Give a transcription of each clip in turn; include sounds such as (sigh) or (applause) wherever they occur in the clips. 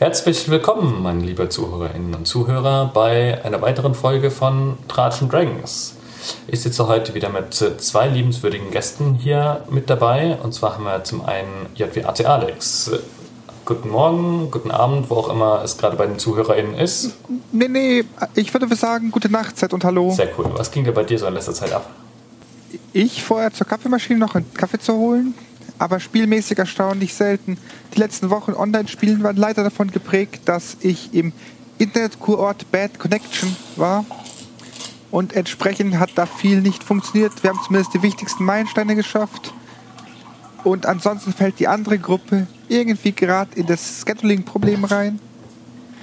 Herzlich willkommen, meine liebe Zuhörerinnen und Zuhörer, bei einer weiteren Folge von Tratschen Dragons. Ich sitze heute wieder mit zwei liebenswürdigen Gästen hier mit dabei. Und zwar haben wir zum einen JWAT Alex. Guten Morgen, guten Abend, wo auch immer es gerade bei den ZuhörerInnen ist. Nee, nee, ich würde sagen, gute Nachtzeit und Hallo. Sehr cool. Was ging dir bei dir so in letzter Zeit ab? Ich vorher zur Kaffeemaschine noch einen Kaffee zu holen, aber spielmäßig erstaunlich selten. Die letzten Wochen Online-Spielen waren leider davon geprägt, dass ich im Internetkurort Bad Connection war. Und entsprechend hat da viel nicht funktioniert. Wir haben zumindest die wichtigsten Meilensteine geschafft. Und ansonsten fällt die andere Gruppe irgendwie gerade in das Scheduling-Problem rein.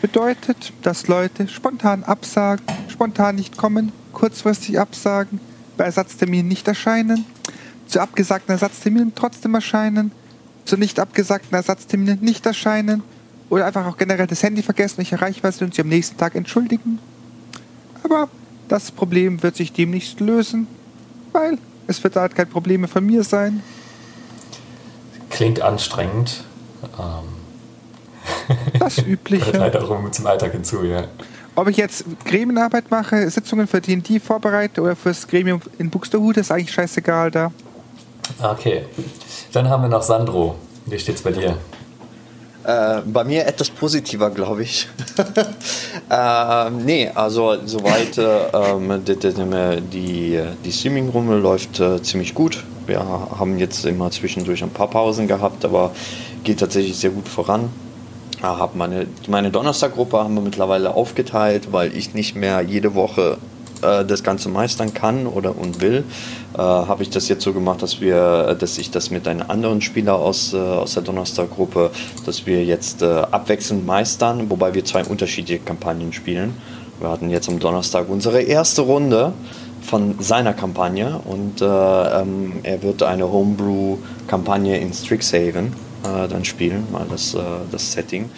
Bedeutet, dass Leute spontan absagen, spontan nicht kommen, kurzfristig absagen, bei Ersatzterminen nicht erscheinen, zu abgesagten Ersatzterminen trotzdem erscheinen, zu nicht abgesagten Ersatzterminen nicht erscheinen oder einfach auch generell das Handy vergessen, nicht erreichbar sind und sie am nächsten Tag entschuldigen. Aber das Problem wird sich demnächst lösen, weil es wird halt kein Problem mehr von mir sein. Klingt anstrengend. Ähm. Das (laughs) Übliche. Gehört leider auch zum Alltag hinzu, ja. Ob ich jetzt Gremienarbeit mache, Sitzungen für D&D vorbereite oder fürs Gremium in Buxtehude, ist eigentlich scheißegal da. Okay. Dann haben wir noch Sandro. Wie steht's bei dir? Äh, bei mir etwas positiver, glaube ich. (laughs) äh, nee, also soweit äh, die, die, die Streaming-Runde läuft äh, ziemlich gut. Wir haben jetzt immer zwischendurch ein paar Pausen gehabt, aber geht tatsächlich sehr gut voran. Hab meine, meine Donnerstaggruppe haben wir mittlerweile aufgeteilt, weil ich nicht mehr jede Woche äh, das Ganze meistern kann oder und will, äh, habe ich das jetzt so gemacht, dass wir, dass ich das mit einem anderen Spieler aus, äh, aus der Donnerstaggruppe, dass wir jetzt äh, abwechselnd meistern, wobei wir zwei unterschiedliche Kampagnen spielen. Wir hatten jetzt am Donnerstag unsere erste Runde von seiner Kampagne und äh, ähm, er wird eine Homebrew-Kampagne in Strixhaven äh, dann spielen, mal das, das Setting.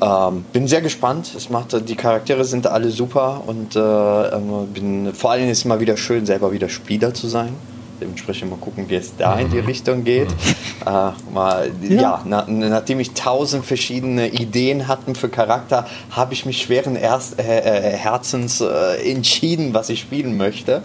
Ähm, bin sehr gespannt. Es macht, die Charaktere sind alle super und äh, ähm, bin, vor allem ist es mal wieder schön, selber wieder Spieler zu sein. Dementsprechend mal gucken, wie es da in die mhm. Richtung geht. Mhm. Äh, mal, ja, ja na, nachdem ich tausend verschiedene Ideen hatte für Charakter, habe ich mich schweren Erst, äh, äh, Herzens äh, entschieden, was ich spielen möchte.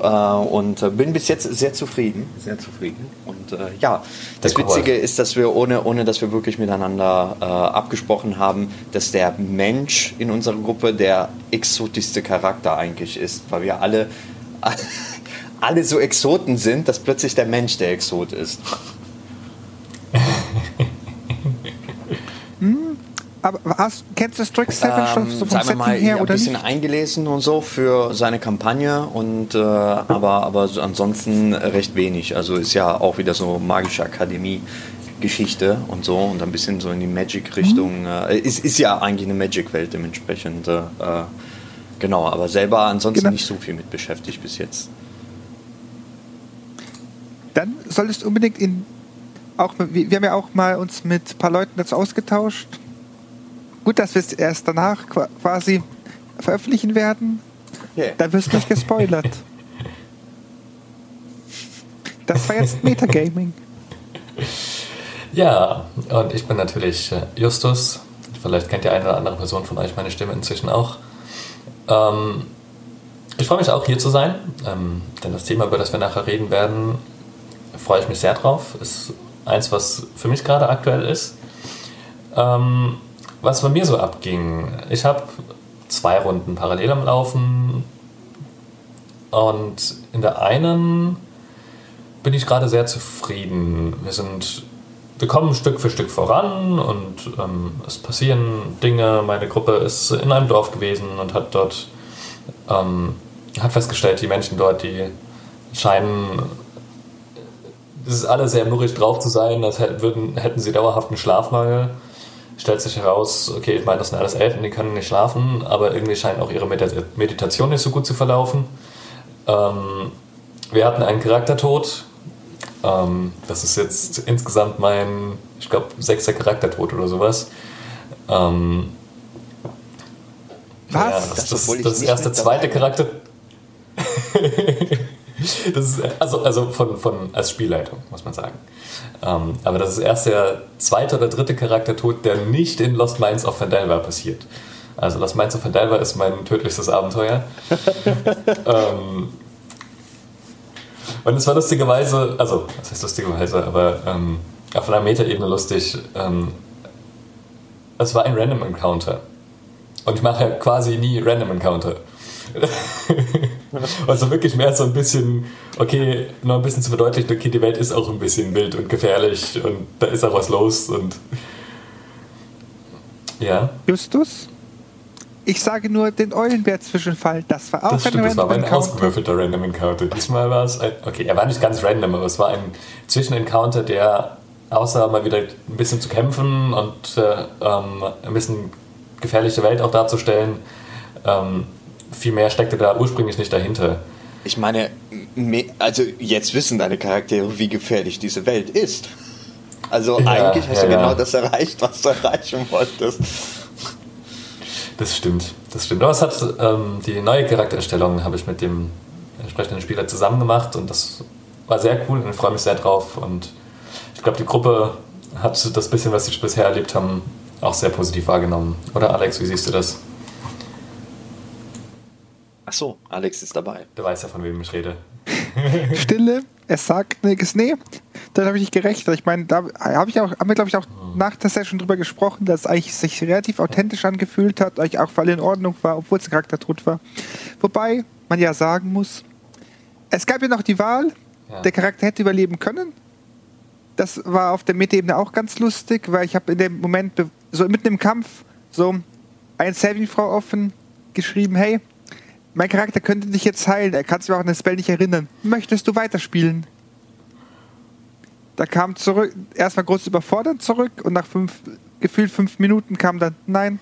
Äh, und äh, bin bis jetzt sehr zufrieden. Sehr zufrieden. Und ja, das Witzige ist, dass wir ohne, ohne dass wir wirklich miteinander abgesprochen haben, dass der Mensch in unserer Gruppe der exotischste Charakter eigentlich ist, weil wir alle alle so Exoten sind, dass plötzlich der Mensch der Exot ist. hm, aber hast, kennst du Strixhaven ähm, schon so vom Setting mal, her oder ein bisschen nicht? eingelesen und so für seine Kampagne und äh, aber aber ansonsten recht wenig. Also ist ja auch wieder so magische Akademie. Geschichte und so und ein bisschen so in die Magic-Richtung. Mhm. Äh, ist, ist ja eigentlich eine Magic-Welt dementsprechend. Äh, genau, aber selber ansonsten genau. nicht so viel mit beschäftigt bis jetzt dann solltest du unbedingt in auch wir haben ja auch mal uns mit ein paar Leuten dazu ausgetauscht. Gut, dass wir es erst danach quasi veröffentlichen werden. Yeah. Da wirst du nicht gespoilert. Das war jetzt Metagaming. Ja, und ich bin natürlich äh, Justus. Vielleicht kennt die eine oder andere Person von euch meine Stimme inzwischen auch. Ähm, ich freue mich auch hier zu sein, ähm, denn das Thema, über das wir nachher reden werden, freue ich mich sehr drauf. Ist eins, was für mich gerade aktuell ist. Ähm, was bei mir so abging, ich habe zwei Runden parallel am Laufen und in der einen bin ich gerade sehr zufrieden. Wir sind, wir kommen Stück für Stück voran und ähm, es passieren Dinge. Meine Gruppe ist in einem Dorf gewesen und hat dort ähm, hat festgestellt, die Menschen dort, die scheinen es ist alle sehr murrig drauf zu sein, als hätten, hätten sie dauerhaft einen Schlafmangel. Stellt sich heraus, okay, ich meine, das sind alles Elfen, die können nicht schlafen, aber irgendwie scheint auch ihre Meditation nicht so gut zu verlaufen. Ähm, wir hatten einen Charaktertod. Ähm, das ist jetzt insgesamt mein, ich glaube, sechster Charaktertod oder sowas. Ähm, Was? Ja, das, das, das, das erste, zweite Charakter. (laughs) Das ist, also, also von, von, als Spielleitung, muss man sagen. Ähm, aber das ist erst der zweite oder dritte Charaktertod, der nicht in Lost Minds of Fandelver passiert. Also Lost Minds of Fandelver ist mein tödlichstes Abenteuer. (laughs) ähm, und es war lustigerweise, also, was heißt lustigerweise, aber ähm, auf einer Metaebene lustig. Ähm, es war ein Random Encounter. Und ich mache ja quasi nie Random Encounter. (laughs) (laughs) also wirklich mehr so ein bisschen, okay, noch ein bisschen zu verdeutlichen, okay, die Welt ist auch ein bisschen wild und gefährlich und da ist auch was los und ja. Justus? Ich sage nur den Eulenbär-Zwischenfall. Das war auch das stimmt, ein das war Random ein ausgewürfelter Random Encounter. Diesmal war es ein, okay, er war nicht ganz random, aber es war ein Zwischenencounter, der außer mal wieder ein bisschen zu kämpfen und äh, ähm, ein bisschen gefährliche Welt auch darzustellen, ähm, viel mehr steckte da ursprünglich nicht dahinter. Ich meine, me- also jetzt wissen deine Charaktere, wie gefährlich diese Welt ist. Also Ja, eigentlich hast ja, du ja. genau das erreicht, was du erreichen wolltest. Das stimmt, das stimmt. Aber es hat ähm, die neue Charaktererstellung habe ich mit dem entsprechenden Spieler zusammen gemacht und das war sehr cool und ich freue mich sehr drauf. Und ich glaube, die Gruppe hat das bisschen, was sie bisher erlebt haben, auch sehr positiv wahrgenommen. Oder Alex, wie siehst du das? Ach so, Alex ist dabei. Du weißt ja, von wem ich rede. (laughs) Stille, es sagt nichts. Nee, dann habe ich nicht gerechnet. Ich meine, da habe ich auch, haben wir, glaube ich, auch nach der Session drüber gesprochen, dass es eigentlich sich relativ authentisch angefühlt hat, euch auch alle in Ordnung war, obwohl es ein Charaktertod war. Wobei man ja sagen muss, es gab ja noch die Wahl, Ja. der Charakter hätte überleben können. Das war auf der Metaebene auch ganz lustig, weil ich habe in dem Moment, so mitten im Kampf, so eine Saving-Frau offen geschrieben, hey, mein Charakter könnte dich jetzt heilen, er kann sich aber auch an den Spell nicht erinnern. Möchtest du weiterspielen? Da kam zurück, erstmal kurz überfordert zurück und nach fünf, gefühlt fünf Minuten kam dann, nein,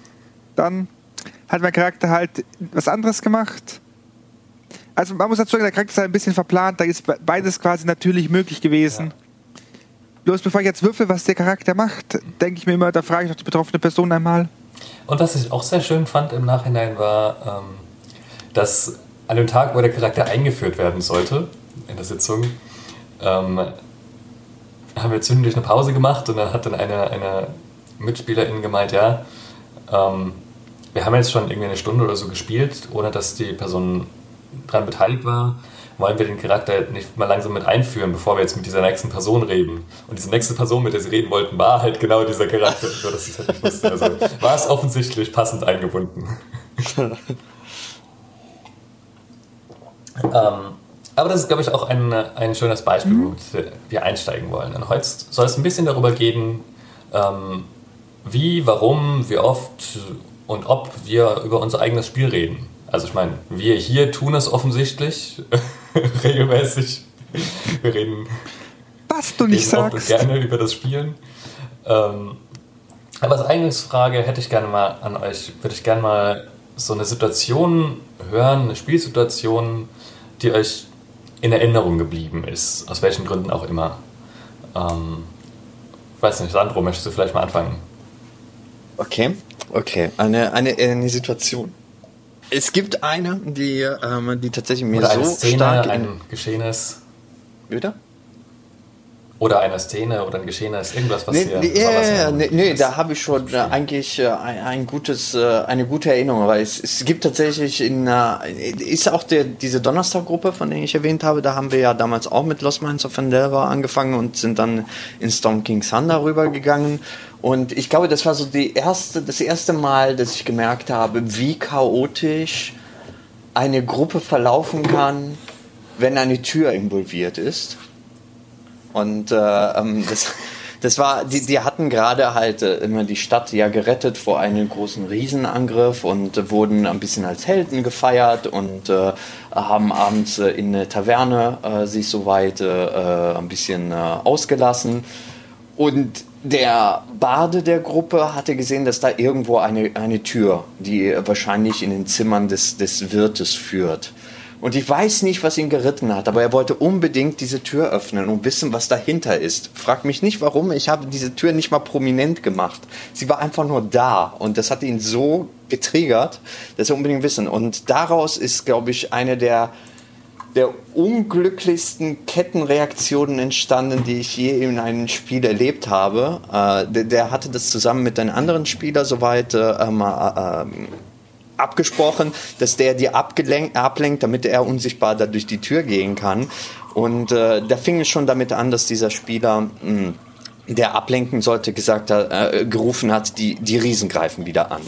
dann hat mein Charakter halt was anderes gemacht. Also man muss dazu sagen, der Charakter ist halt ein bisschen verplant, da ist be- beides quasi natürlich möglich gewesen. Bloß bevor ich jetzt würfel, was der Charakter macht, denke ich mir immer, da frage ich doch die betroffene Person einmal. Und was ich auch sehr schön fand im Nachhinein war, ähm, dass an dem Tag, wo der Charakter eingeführt werden sollte, in der Sitzung, ähm, haben wir zwischendurch eine Pause gemacht und dann hat dann eine, eine Mitspielerin gemeint, ja, ähm, wir haben jetzt schon irgendwie eine Stunde oder so gespielt, ohne dass die Person dran beteiligt war. Wollen wir den Charakter nicht mal langsam mit einführen, bevor wir jetzt mit dieser nächsten Person reden? Und diese nächste Person, mit der sie reden wollten, war halt genau dieser Charakter. (laughs) Nur, dass ich es halt nicht wusste. Also war es offensichtlich passend eingebunden. (laughs) ähm, aber das ist, glaube ich, auch ein, ein schönes Beispiel, wo wir einsteigen wollen. Und heute soll es ein bisschen darüber gehen, ähm, wie, warum, wie oft und ob wir über unser eigenes Spiel reden. Also ich meine, wir hier tun es offensichtlich (laughs) regelmäßig. Wir reden Was du nicht reden oft und sagst. gerne über das Spielen. Ähm, aber als Eingangsfrage hätte ich gerne mal an euch, würde ich gerne mal so eine Situation hören, eine Spielsituation, die euch in Erinnerung geblieben ist, aus welchen Gründen auch immer. Ähm, ich weiß nicht, Sandro, möchtest du vielleicht mal anfangen? Okay, okay. Eine, eine, eine Situation. Es gibt eine, die, ähm, die tatsächlich mir Oder eine so Szene, stark in, ein Geschehenes Wieder? Oder eine Szene oder ein Geschehenes, irgendwas, was Nee, dir nee, ja, nee, nee, ist. da habe ich schon äh, eigentlich äh, ein, ein gutes, äh, eine gute Erinnerung, weil es, es gibt tatsächlich in, äh, ist auch der, diese Donnerstag-Gruppe, von der ich erwähnt habe, da haben wir ja damals auch mit Lost Minds of Fandelver angefangen und sind dann in Storm King Thunder rübergegangen. Und ich glaube, das war so die erste, das erste Mal, dass ich gemerkt habe, wie chaotisch eine Gruppe verlaufen kann, wenn eine Tür involviert ist. Und äh, ähm, das, das war, die, die hatten gerade halt äh, immer die Stadt ja gerettet vor einem großen Riesenangriff und wurden ein bisschen als Helden gefeiert und äh, haben abends äh, in der Taverne äh, sich soweit äh, äh, ein bisschen ausgelassen. Und der Bade der Gruppe hatte gesehen, dass da irgendwo eine, eine Tür, die wahrscheinlich in den Zimmern des, des Wirtes führt. Und ich weiß nicht, was ihn geritten hat, aber er wollte unbedingt diese Tür öffnen und wissen, was dahinter ist. Frag mich nicht warum, ich habe diese Tür nicht mal prominent gemacht. Sie war einfach nur da und das hat ihn so getriggert, dass er unbedingt wissen. Und daraus ist, glaube ich, eine der der unglücklichsten Kettenreaktionen entstanden, die ich je in einem Spiel erlebt habe. Äh, der, der, hatte das zusammen mit einem anderen Spieler soweit äh, ähm, äh, abgesprochen, dass der die ablenkt, damit er unsichtbar da durch die Tür gehen kann. Und äh, da fing es schon damit an, dass dieser Spieler, mh, hm, der ablenken sollte, gesagt hat, äh, gerufen hat, die, die Riesen greifen wieder an.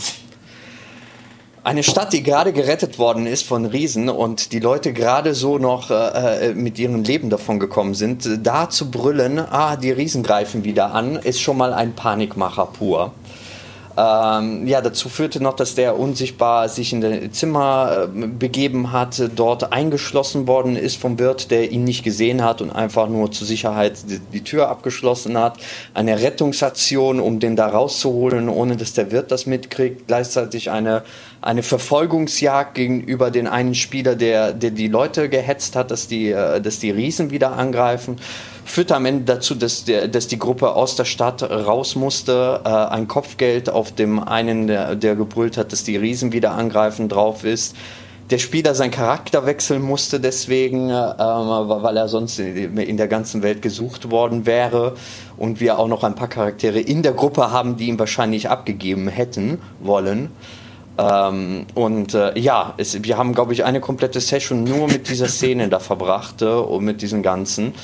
Eine Stadt, die gerade gerettet worden ist von Riesen und die Leute gerade so noch äh, äh mit ihrem Leben davon gekommen sind, da zu brüllen, ah, die Riesen greifen wieder an, ist schon mal ein Panikmacher pur. Ähm, ja, dazu führte noch, dass der unsichtbar sich in das Zimmer äh, begeben hat, dort eingeschlossen worden ist vom Wirt, der ihn nicht gesehen hat und einfach nur zur Sicherheit die, die Tür abgeschlossen hat. Eine Rettungsaktion, um den da rauszuholen, ohne dass der Wirt das mitkriegt. Gleichzeitig eine, eine Verfolgungsjagd gegenüber den einen Spieler, der, der die Leute gehetzt hat, dass die, äh, dass die Riesen wieder angreifen führte am Ende dazu, dass, der, dass die Gruppe aus der Stadt raus musste, äh, ein Kopfgeld auf dem einen, der, der gebrüllt hat, dass die Riesen wieder angreifen, drauf ist. Der Spieler seinen Charakter wechseln musste deswegen, äh, weil er sonst in der ganzen Welt gesucht worden wäre. Und wir auch noch ein paar Charaktere in der Gruppe haben, die ihn wahrscheinlich abgegeben hätten wollen. Ähm, und äh, ja, es, wir haben, glaube ich, eine komplette Session nur mit dieser Szene da verbracht äh, und mit diesem Ganzen.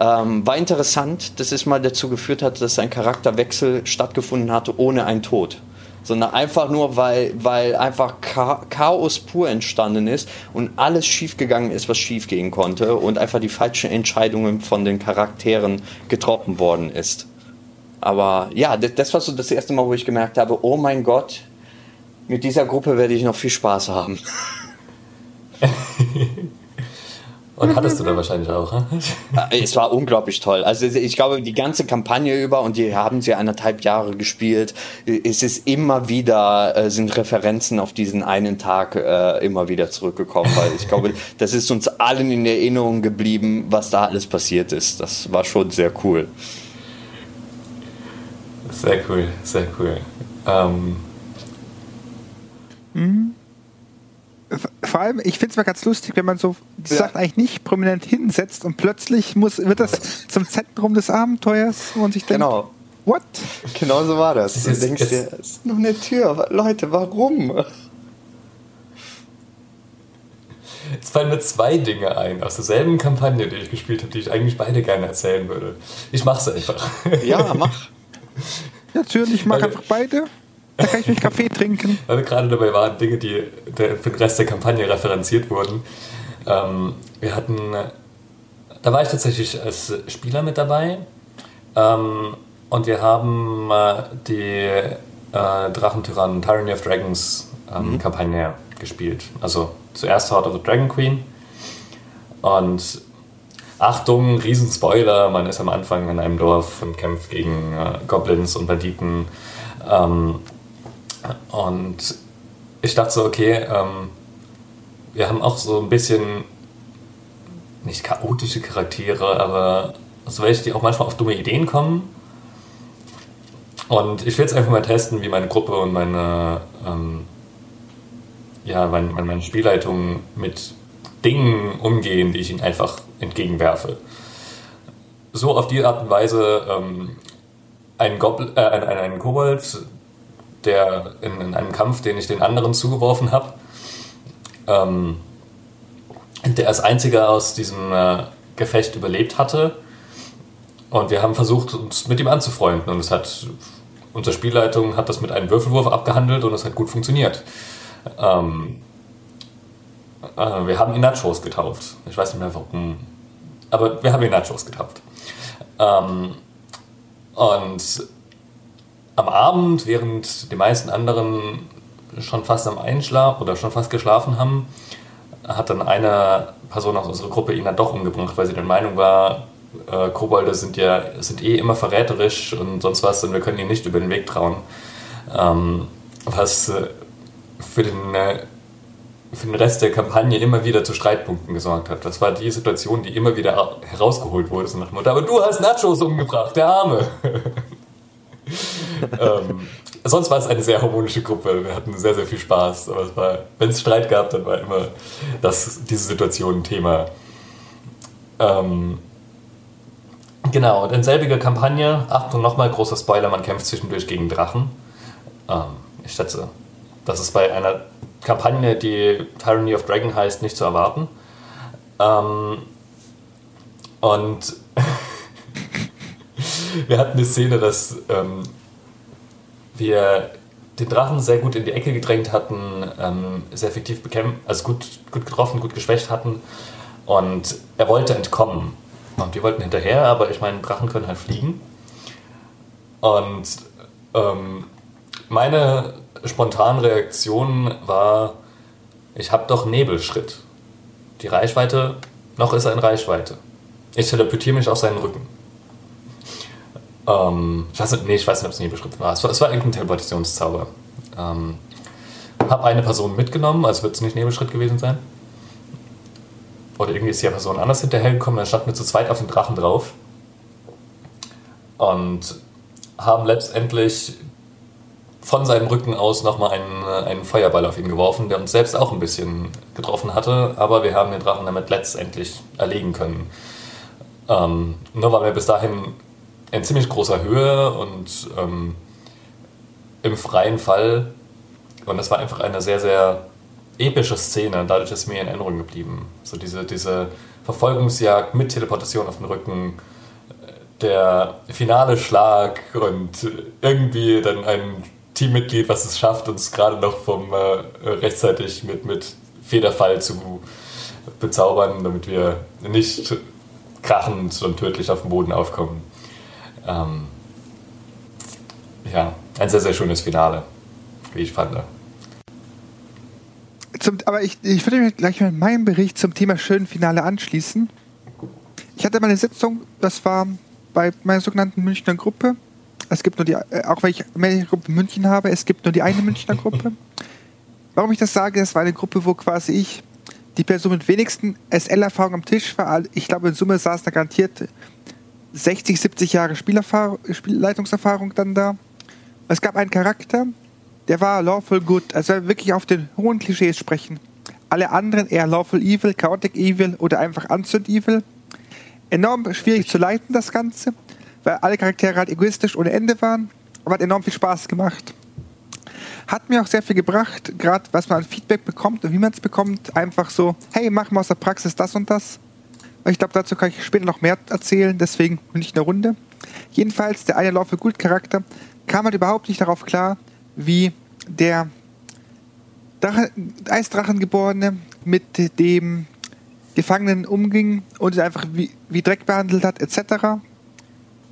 Ähm, war interessant, dass es mal dazu geführt hat, dass ein Charakterwechsel stattgefunden hatte ohne einen Tod. Sondern einfach nur, weil, weil einfach Chaos pur entstanden ist und alles schiefgegangen ist, was schiefgehen konnte und einfach die falschen Entscheidungen von den Charakteren getroffen worden ist. Aber ja, das, das war so das erste Mal, wo ich gemerkt habe, oh mein Gott, mit dieser Gruppe werde ich noch viel Spaß haben. (laughs) Und hattest du da wahrscheinlich auch. Es war unglaublich toll. Also ich glaube, die ganze Kampagne über, und die haben sie anderthalb Jahre gespielt, es ist immer wieder, äh, sind Referenzen auf diesen einen Tag äh, immer wieder zurückgekommen. Weil ich glaube, (laughs) das ist uns allen in Erinnerung geblieben, was da alles passiert ist. Das war schon sehr cool. Sehr cool, sehr cool. Ähm. Mhm vor allem, ich finde es mal ganz lustig, wenn man so die ja. Sachen eigentlich nicht prominent hinsetzt und plötzlich muss, wird das zum Zentrum des Abenteuers und sich denkt, genau. what? Genau so war das. Du denkst dir, es ist nur eine Tür. Leute, warum? Es fallen mir zwei Dinge ein aus derselben Kampagne, die ich gespielt habe, die ich eigentlich beide gerne erzählen würde. Ich mach's einfach. Ja, mach. (laughs) Natürlich, ich mag einfach beide. Da kann ich mich Kaffee trinken. (laughs) Weil wir gerade dabei waren, Dinge, die für den Rest der Kampagne referenziert wurden. Ähm, wir hatten, da war ich tatsächlich als Spieler mit dabei. Ähm, und wir haben äh, die äh, Drachentyrannen Tyranny of Dragons ähm, mhm. Kampagne gespielt. Also zuerst Heart of the Dragon Queen. Und Achtung, Riesenspoiler, man ist am Anfang in einem Dorf und kämpft gegen äh, Goblins und Banditen. Ähm, und ich dachte so, okay, ähm, wir haben auch so ein bisschen, nicht chaotische Charaktere, aber so welche, die auch manchmal auf dumme Ideen kommen. Und ich will jetzt einfach mal testen, wie meine Gruppe und meine, ähm, ja, meine, meine Spielleitung mit Dingen umgehen, die ich ihnen einfach entgegenwerfe. So auf die Art und Weise ähm, ein, Gobl äh, ein, ein Kobold der in, in, einem Kampf, den ich den anderen zugeworfen habe, ähm, der als einziger aus diesem äh, Gefecht überlebt hatte. Und wir haben versucht, uns mit ihm anzufreunden. Und es hat, unsere Spielleitung hat das mit einem Würfelwurf abgehandelt und es hat gut funktioniert. Ähm, äh, wir haben ihn Nachos getauft. Ich weiß nicht mehr warum. Aber wir haben ihn Nachos getauft. Ähm, und am Abend, während die meisten anderen schon fast am Einschlaf oder schon fast geschlafen haben, hat dann eine Person aus unserer Gruppe ihn dann doch umgebracht, weil sie der Meinung war, äh, Kobolde sind ja sind eh immer verräterisch und sonst was und wir können ihnen nicht über den Weg trauen. Ähm, was äh, für, den, äh, für den Rest der Kampagne immer wieder zu Streitpunkten gesorgt hat. Das war die Situation, die immer wieder herausgeholt wurde. Aber du hast Nachos umgebracht, der Arme. (laughs) (laughs) ähm, sonst war es eine sehr harmonische Gruppe. Wir hatten sehr, sehr viel Spaß. Aber wenn es Streit gab, dann war immer das, diese Situation ein Thema. Ähm, genau, und in selbiger Kampagne, Achtung nochmal, großer Spoiler, man kämpft zwischendurch gegen Drachen. Ähm, ich schätze, das ist bei einer Kampagne, die Tyranny of Dragon heißt, nicht zu erwarten. Ähm, und wir hatten eine Szene, dass ähm, wir den Drachen sehr gut in die Ecke gedrängt hatten, ähm, sehr effektiv bekämpft, also gut, gut getroffen, gut geschwächt hatten. Und er wollte entkommen. Und wir wollten hinterher, aber ich meine, Drachen können halt fliegen. Und ähm, meine spontane Reaktion war, ich habe doch Nebelschritt. Die Reichweite, noch ist er in Reichweite. Ich teleportiere mich auf seinen Rücken. Ähm, ich weiß nicht, nee, ich weiß nicht, ob es Nebelschritt war. Es war, es war irgendein Teleportationszauber. Ähm, habe eine Person mitgenommen, also wird es nicht Nebelschritt gewesen sein. Oder irgendwie ist die Person anders hinterhergekommen, dann standen wir zu zweit auf dem Drachen drauf. Und haben letztendlich von seinem Rücken aus nochmal einen, einen Feuerball auf ihn geworfen, der uns selbst auch ein bisschen getroffen hatte, aber wir haben den Drachen damit letztendlich erlegen können. Ähm, nur weil wir bis dahin in ziemlich großer Höhe und ähm, im freien Fall, und das war einfach eine sehr, sehr epische Szene, dadurch ist mir in Erinnerung geblieben. So diese, diese Verfolgungsjagd mit Teleportation auf den Rücken, der finale Schlag und irgendwie dann ein Teammitglied, was es schafft, uns gerade noch vom äh, rechtzeitig mit, mit Federfall zu bezaubern, damit wir nicht krachend und tödlich auf dem Boden aufkommen. Ähm, ja, ein sehr, sehr schönes Finale, wie ich fand. Zum, aber ich, ich würde mich gleich mit meinem Bericht zum Thema schönen Finale anschließen. Ich hatte mal eine Sitzung, das war bei meiner sogenannten Münchner Gruppe es gibt nur die, äh, auch wenn ich eine Gruppe München habe, es gibt nur die eine Münchner (laughs) Gruppe. Warum ich das sage, es war eine Gruppe, wo quasi ich die Person mit wenigsten SL-Erfahrung am Tisch war. Ich glaube, in Summe saß da garantiert 60, 70 Jahre Spielleitungserfahrung dann da. Es gab einen Charakter, der war lawful good, also wirklich auf den hohen Klischees sprechen. Alle anderen eher lawful evil, chaotic evil oder einfach unzund evil. Enorm schwierig zu leiten, das Ganze weil alle Charaktere halt egoistisch ohne Ende waren, aber hat enorm viel Spaß gemacht. Hat mir auch sehr viel gebracht, gerade was man an Feedback bekommt und wie man es bekommt. Einfach so, hey, mach mal aus der Praxis das und das. Ich glaube, dazu kann ich später noch mehr erzählen, deswegen nicht eine Runde. Jedenfalls, der eine Laufe gut Charakter kam halt überhaupt nicht darauf klar, wie der Drache, Eisdrachengeborene mit dem Gefangenen umging und ihn einfach wie, wie Dreck behandelt hat, etc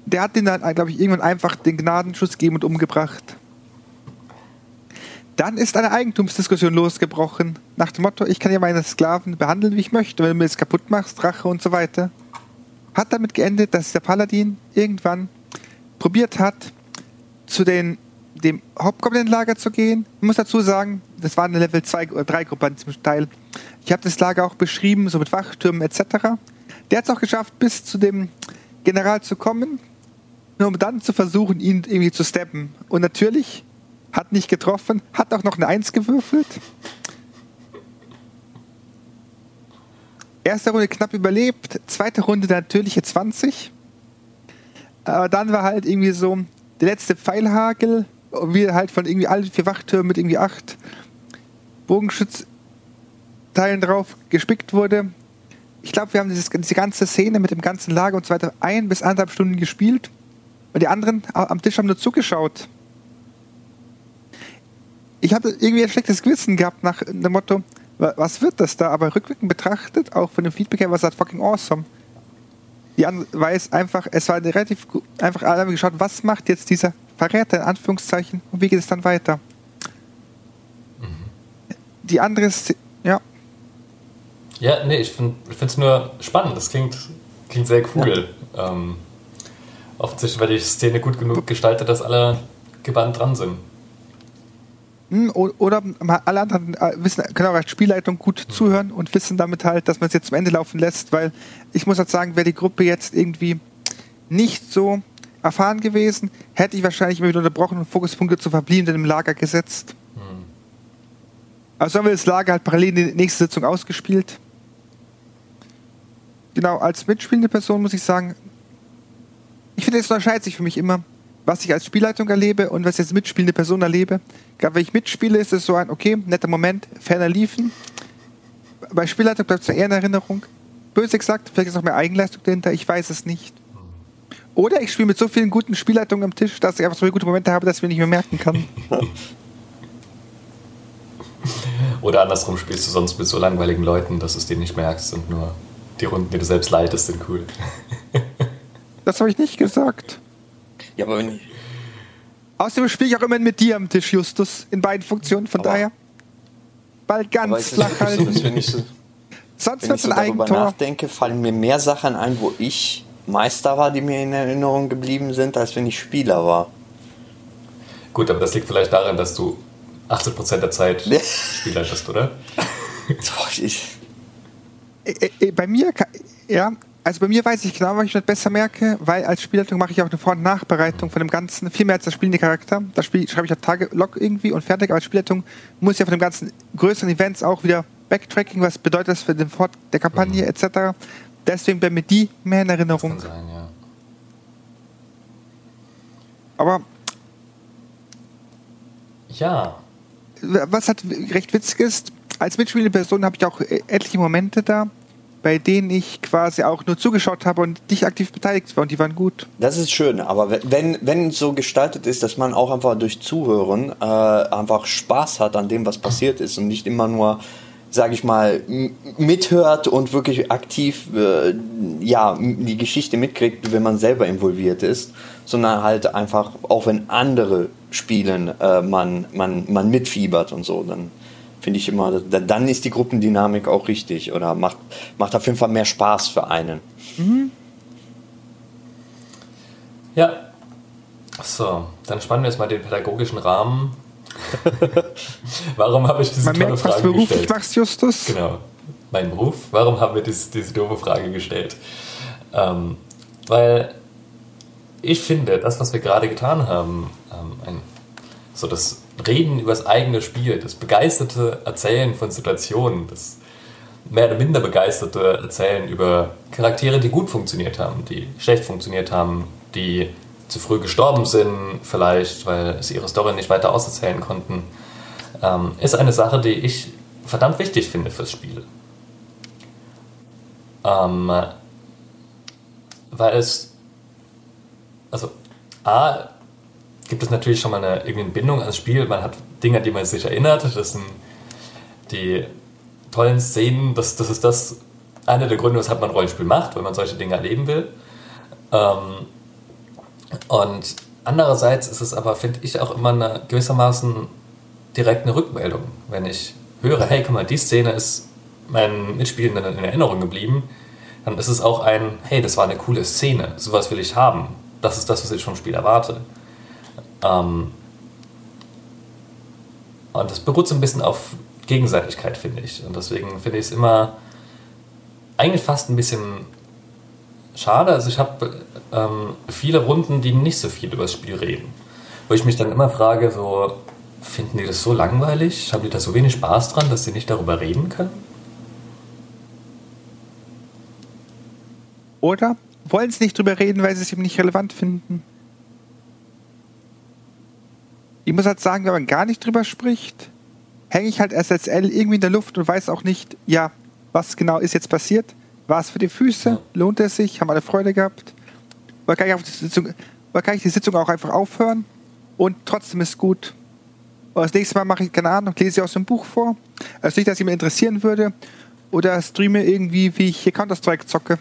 der hat den dann, glaube ich, irgendwann einfach den Gnadenschuss gegeben und umgebracht. Dann ist eine Eigentumsdiskussion losgebrochen, nach dem Motto, ich kann ja meine Sklaven behandeln, wie ich möchte, wenn du mir das kaputt machst, Rache und so weiter. Hat damit geendet, dass der Paladin irgendwann probiert hat, zu den, dem Hauptgoblin-Lager zu gehen. Ich muss dazu sagen, das war eine Level 2 oder 3 Gruppe an diesem Teil. Ich habe das Lager auch beschrieben, so mit Wachtürmen etc. Der hat es auch geschafft, bis zu dem General zu kommen, nur um dann zu versuchen, ihn irgendwie zu steppen. Und natürlich hat nicht getroffen, hat auch noch eine Eins gewürfelt. Erste Runde knapp überlebt, zweite Runde natürliche 20. Aber dann war halt irgendwie so der letzte Pfeilhagel, wie halt von irgendwie allen vier Wachtürmen mit irgendwie acht Bogenschützteilen drauf gespickt wurde. Ich glaube, wir haben dieses, diese ganze Szene mit dem ganzen Lager und so weiter ein bis anderthalb Stunden gespielt. Und die anderen am Tisch haben nur zugeschaut. Ich hatte irgendwie ein schlechtes Gewissen gehabt nach dem Motto, was wird das da? Aber rückwirkend betrachtet, auch von dem Feedback her, war es halt fucking awesome. Die andere weiß einfach, es war relativ einfach alle haben geschaut, was macht jetzt dieser Verräter in Anführungszeichen und wie geht es dann weiter? Mhm. Die andere ist, ja. Ja, nee, ich finde es nur spannend. Das klingt, klingt sehr cool. Ja. Ähm, Offensichtlich war die Szene gut genug gestaltet, dass alle gebannt dran sind. Hm, oder alle anderen äh, wissen, können auch als Spielleitung gut hm. zuhören und wissen damit halt, dass man es jetzt zum Ende laufen lässt, weil ich muss halt sagen, wäre die Gruppe jetzt irgendwie nicht so erfahren gewesen, hätte ich wahrscheinlich immer wieder unterbrochen und Fokuspunkte zu Verbliebenen im Lager gesetzt. Also haben wir das Lager halt parallel in die nächste Sitzung ausgespielt. Genau, als mitspielende Person muss ich sagen, ich finde, es unterscheidet sich für mich immer, was ich als Spielleitung erlebe und was ich als mitspielende Person erlebe. Gerade wenn ich mitspiele, ist es so ein, okay, netter Moment, ferner liefen. Bei Spielleitung bleibt es eher in Erinnerung. Böse gesagt, vielleicht ist auch mehr Eigenleistung dahinter, ich weiß es nicht. Oder ich spiele mit so vielen guten Spielleitungen am Tisch, dass ich einfach so viele gute Momente habe, dass ich mir nicht mehr merken kann. (laughs) Oder andersrum spielst du sonst mit so langweiligen Leuten, dass du es dir nicht merkst und nur die Runden, die du selbst leitest, sind cool. Das habe ich nicht gesagt. Ja, aber wenn ich, Außerdem spiele ich auch immer mit dir am Tisch, Justus, in beiden Funktionen, von Aber- daher. Ball aber ganz flach so, halten. dass wenn ich so, Sonst wenn ich so ein darüber Eigentor. nachdenke, fallen mir mehr Sachen ein, wo ich Meister war, die mir in Erinnerung geblieben sind, als wenn ich Spieler war. Gut, aber das liegt vielleicht daran, dass du 80% der Zeit Ja. spielleitest, oder? (laughs) Äh, äh, bei mir, ja, also bei mir weiß ich genau, was ich nicht besser merke, weil als Spielleitung mache ich auch eine Vor- und Nachbereitung von dem Ganzen, viel mehr als der spielende Charakter. Da spiel, schreibe ich auch Tagelog irgendwie und fertig, aber als Spielleitung muss ich ja von dem ganzen größeren Events auch wieder Backtracking, was bedeutet das für den Fort der Kampagne etc. Deswegen bei mir die mehr in Erinnerung. Kann sein, ja. Aber Ja, was halt recht witzig ist, als mitspielende Person habe ich auch äh, etliche Momente da, bei denen ich quasi auch nur zugeschaut habe und nicht aktiv beteiligt war und die waren gut. das ist schön, aber wenn- wenn, so gestaltet ist, dass man auch einfach durch Zuhören äh, einfach Spaß hat an dem, was passiert ist und nicht immer nur, sage ich mal, mithört und wirklich aktiv äh, ja, die Geschichte mitkriegt, wenn man selber involviert ist, sondern halt einfach, auch wenn andere spielen, äh, man, man, man mitfiebert und so, dann finde ich immer, da- dann ist die Gruppendynamik auch richtig oder macht, macht auf jeden Fall mehr Spaß für einen. ja. So, dann spannen wir jetzt mal den pädagogischen Rahmen. (laughs) Warum habe ich diese Man tolle merkt, was Frage beruflich gestellt? machst, Justus. Genau, mein Beruf. Warum haben wir diese, diese doofe Frage gestellt? Ähm, weil ich finde, das, was wir gerade getan haben, ähm, ein, so das Reden über das eigene Spiel, das begeisterte Erzählen von Situationen, das mehr oder minder begeisterte Erzählen über Charaktere, die gut funktioniert haben, die schlecht funktioniert haben, die zu früh gestorben sind, vielleicht, weil sie ihre Story nicht weiter auserzählen konnten, ähm, ist eine Sache, die ich verdammt wichtig finde fürs Spiel. Ähm, weil es, also A, gibt es natürlich schon mal eine, irgendwie eine Bindung ans Spiel, man hat Dinge, die man sich erinnert, das sind die tollen Szenen, das, das ist das, einer der Gründe, weshalb man Rollenspiel macht, wenn man solche Dinge erleben will. Ähm, und andererseits ist es aber, finde ich, auch immer eine, gewissermaßen direkt eine Rückmeldung. Wenn ich höre, hey, guck mal, die Szene ist meinen Mitspielenden in Erinnerung geblieben, dann ist es auch ein, hey, das war eine coole Szene, sowas will ich haben. Das ist das, was ich vom Spiel erwarte. Ähm, und das beruht so ein bisschen auf Gegenseitigkeit, finde ich. Und deswegen finde ich es immer eigentlich fast ein bisschen schade. Also ich habe ähm, viele Runden, die nicht so viel über das Spiel reden. Wo ich mich dann immer frage, so, finden die das so langweilig? Haben die da so wenig Spaß dran, dass sie nicht darüber reden können? Oder wollen sie nicht drüber reden, weil sie es eben nicht relevant finden? Ich muss halt sagen, wenn man gar nicht drüber spricht, hänge ich halt SSL irgendwie in der Luft und weiß auch nicht, ja, was genau ist jetzt passiert. War es für die Füße? Lohnt es sich? Haben alle Freude gehabt? Oder kann ich, auf die Sitzung, oder kann ich die Sitzung auch einfach aufhören und trotzdem ist gut? Oder das nächste Mal mache ich, keine Ahnung, lese ich aus dem Buch vor. Also nicht, dass ich mich interessieren würde. Oder streame irgendwie, wie ich hier Counter-Strike zocke.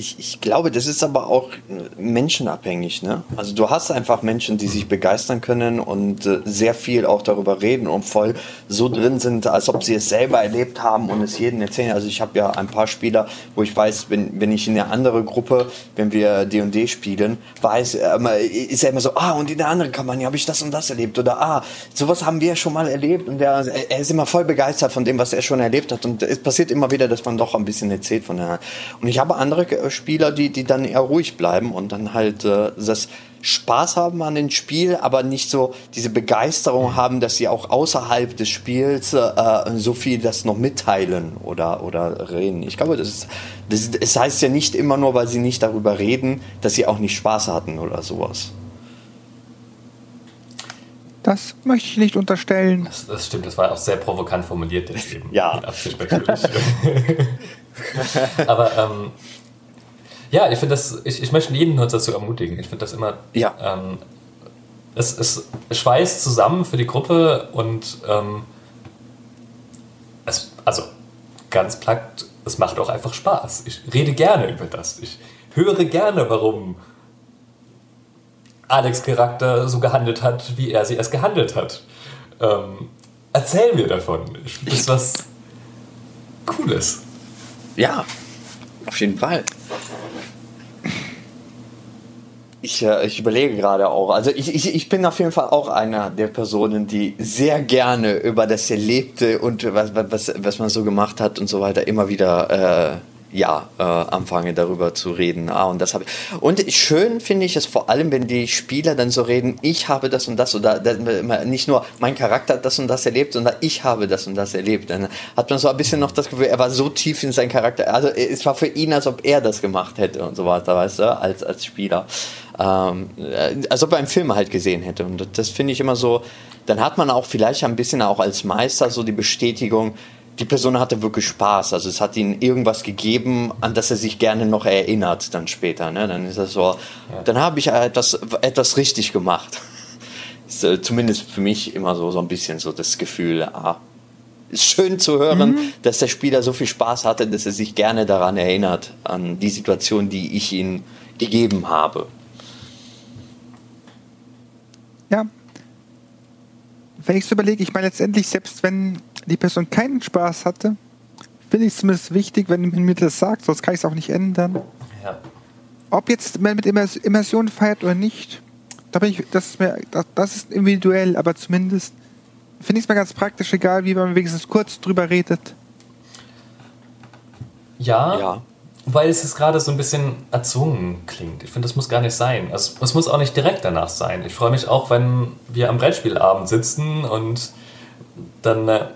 Ich, ich glaube, das ist aber auch äh, menschenabhängig. Ne? Also du hast einfach Menschen, die sich begeistern können und äh, sehr viel auch darüber reden und voll so drin sind, als ob sie es selber erlebt haben und es jedem erzählen. Also ich habe ja ein paar Spieler, wo ich weiß, wenn, wenn ich in eine andere Gruppe, wenn wir D&D spielen, weiß, immer, ist er immer so, ah, und in der anderen Kampagne habe ich das und das erlebt oder ah, sowas haben wir schon mal erlebt und der, er ist immer voll begeistert von dem, was er schon erlebt hat und es passiert immer wieder, dass man doch ein bisschen erzählt von der Und ich habe andere äh, Spieler, die, die dann eher ruhig bleiben und dann halt äh, das Spaß haben an dem Spiel, aber nicht so diese Begeisterung haben, dass sie auch außerhalb des Spiels äh, so viel das noch mitteilen oder, oder reden. Ich glaube, das, ist, das, das heißt ja nicht immer nur, weil sie nicht darüber reden, dass sie auch nicht Spaß hatten oder sowas. Das möchte ich nicht unterstellen. Das, das stimmt, das war auch sehr provokant formuliert jetzt (laughs) eben. Ja. (laughs) Aber ähm, ja, ich finde das, ich, ich möchte jeden Nutzer dazu ermutigen. Ich finde das immer, Ja. ähm, es, es schweißt zusammen für die Gruppe und ähm, es, also ganz plagt, es macht auch einfach Spaß. Ich rede gerne über das. Ich höre gerne, warum Alex Charakter so gehandelt hat, wie er sie erst gehandelt hat. Ähm, erzähl mir davon. Ich finde das was Cooles. Ja, auf jeden Fall. Ich, äh, ich überlege gerade auch. Also ich, ich, ich bin auf jeden Fall auch einer der Personen, die sehr gerne über das Erlebte und was, was, was man so gemacht hat und so weiter immer wieder äh, ja, äh, anfange darüber zu reden. Ah, und das habe ich. Und schön finde ich es vor allem, wenn die Spieler dann so reden, ich habe das und das oder nicht nur mein Charakter hat das und das erlebt, sondern ich habe das und das erlebt. Dann hat man so ein bisschen noch das Gefühl, er war so tief in seinen Charakter. Also es war für ihn, als ob er das gemacht hätte und so weiter, weißt du, als, als Spieler. Ähm, als ob er einen Film halt gesehen hätte. Und das finde ich immer so, dann hat man auch vielleicht ein bisschen auch als Meister so die Bestätigung, die Person hatte wirklich Spaß. Also es hat ihm irgendwas gegeben, an das er sich gerne noch erinnert dann später. Ne? Dann ist das so, Ja. dann habe ich etwas, etwas richtig gemacht. (laughs) Ist äh, zumindest für mich immer so, so ein bisschen so das Gefühl, ah, ist schön zu hören, dass der Spieler so viel Spaß hatte, dass er sich gerne daran erinnert, an die Situation, die ich ihm gegeben habe. Ja. Wenn ich es überlege, ich meine letztendlich, selbst wenn die Person keinen Spaß hatte, finde ich es zumindest wichtig, wenn man mir das sagt, sonst kann ich es auch nicht ändern. Ja. Ob jetzt man mit Immers Immersion feiert oder nicht, da bin ich, das ist mir, das, das ist individuell, aber zumindest finde ich es mir ganz praktisch, egal wie man wenigstens kurz drüber redet. Ja, Ja. weil es jetzt gerade so ein bisschen erzwungen klingt. Ich finde, das muss gar nicht sein. Also, es muss auch nicht direkt danach sein. Ich freue mich auch, wenn wir am Brettspielabend sitzen und dann äh,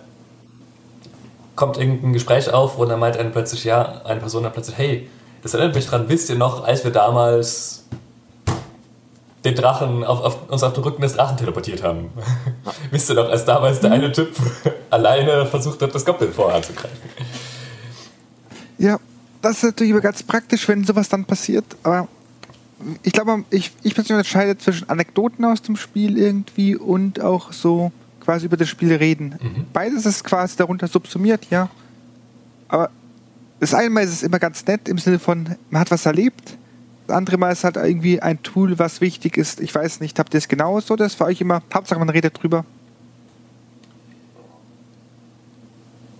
kommt irgendein Gespräch auf, wo dann meint eine plötzlich, ja, eine Person dann plötzlich, hey, das erinnert mich dran, wisst ihr noch, als wir damals den Drachen auf, auf, uns auf den Rücken des Drachen teleportiert haben. (laughs) wisst ihr noch, als damals der eine Typ (laughs) alleine versucht hat, das Goblin vorher anzugreifen. Ja, das ist natürlich immer ganz praktisch, wenn sowas dann passiert, aber ich glaube, ich, ich persönlich unterscheide zwischen Anekdoten aus dem Spiel irgendwie und auch so quasi über das Spiel reden. Mhm. Beides ist quasi darunter subsumiert, ja. Aber das eine Mal ist es immer ganz nett im Sinne von, man hat was erlebt. Das andere Mal ist halt irgendwie ein Tool, was wichtig ist. Ich weiß nicht, habt ihr es genauso? Das ist für euch immer, Hauptsache man redet drüber.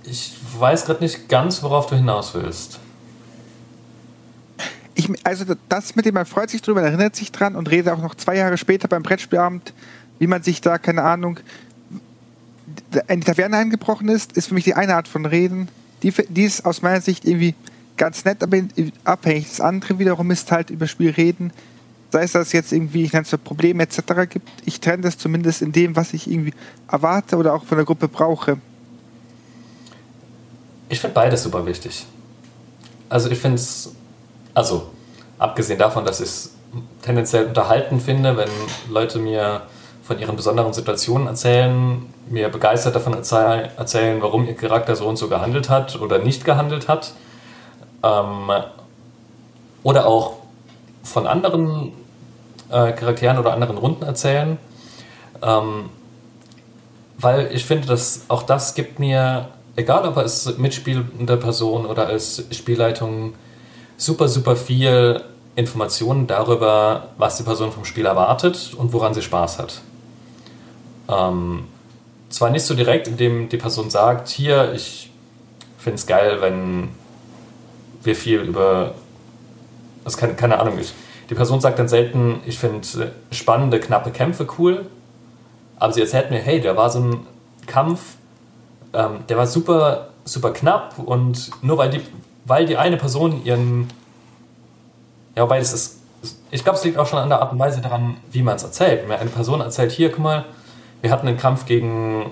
Ich weiß gerade nicht ganz, worauf du hinaus willst. Ich, also das mit dem, man freut sich drüber, erinnert sich dran und redet auch noch zwei Jahre später beim Brettspielabend, wie man sich da, keine Ahnung, in die Taverne eingebrochen ist, ist für mich die eine Art von Reden. Die, die ist aus meiner Sicht irgendwie ganz nett, aber abhängig. Das andere wiederum ist halt über Spiel reden. Sei es, dass es jetzt irgendwie, ich nenne es Probleme etc. gibt. Ich trenne das zumindest in dem, was ich irgendwie erwarte oder auch von der Gruppe brauche. Ich finde beides super wichtig. Also ich finde es, also abgesehen davon, dass ich es tendenziell unterhalten finde, wenn Leute mir von ihren besonderen Situationen erzählen, mir begeistert davon erzähl erzählen, warum ihr Charakter so und so gehandelt hat oder nicht gehandelt hat. Ähm, oder auch von anderen äh, Charakteren oder anderen Runden erzählen. Ähm, weil ich finde, dass auch das gibt mir, egal ob als mitspielende Person oder als Spielleitung, super, super viel Informationen darüber, was die Person vom Spiel erwartet und woran sie Spaß hat. Ähm, zwar nicht so direkt, indem die Person sagt, hier, ich finde es geil, wenn wir viel über, das kann, keine Ahnung, ich, die Person sagt dann selten, ich finde spannende, knappe Kämpfe cool, aber sie erzählt mir, hey, da war so ein Kampf, ähm, der war super, super knapp und nur weil die, weil die eine Person ihren Ja, wobei das ist, ich glaube, es liegt auch schon an der Art und Weise daran, wie man es erzählt. Wenn eine Person erzählt, hier, guck mal, wir hatten einen Kampf gegen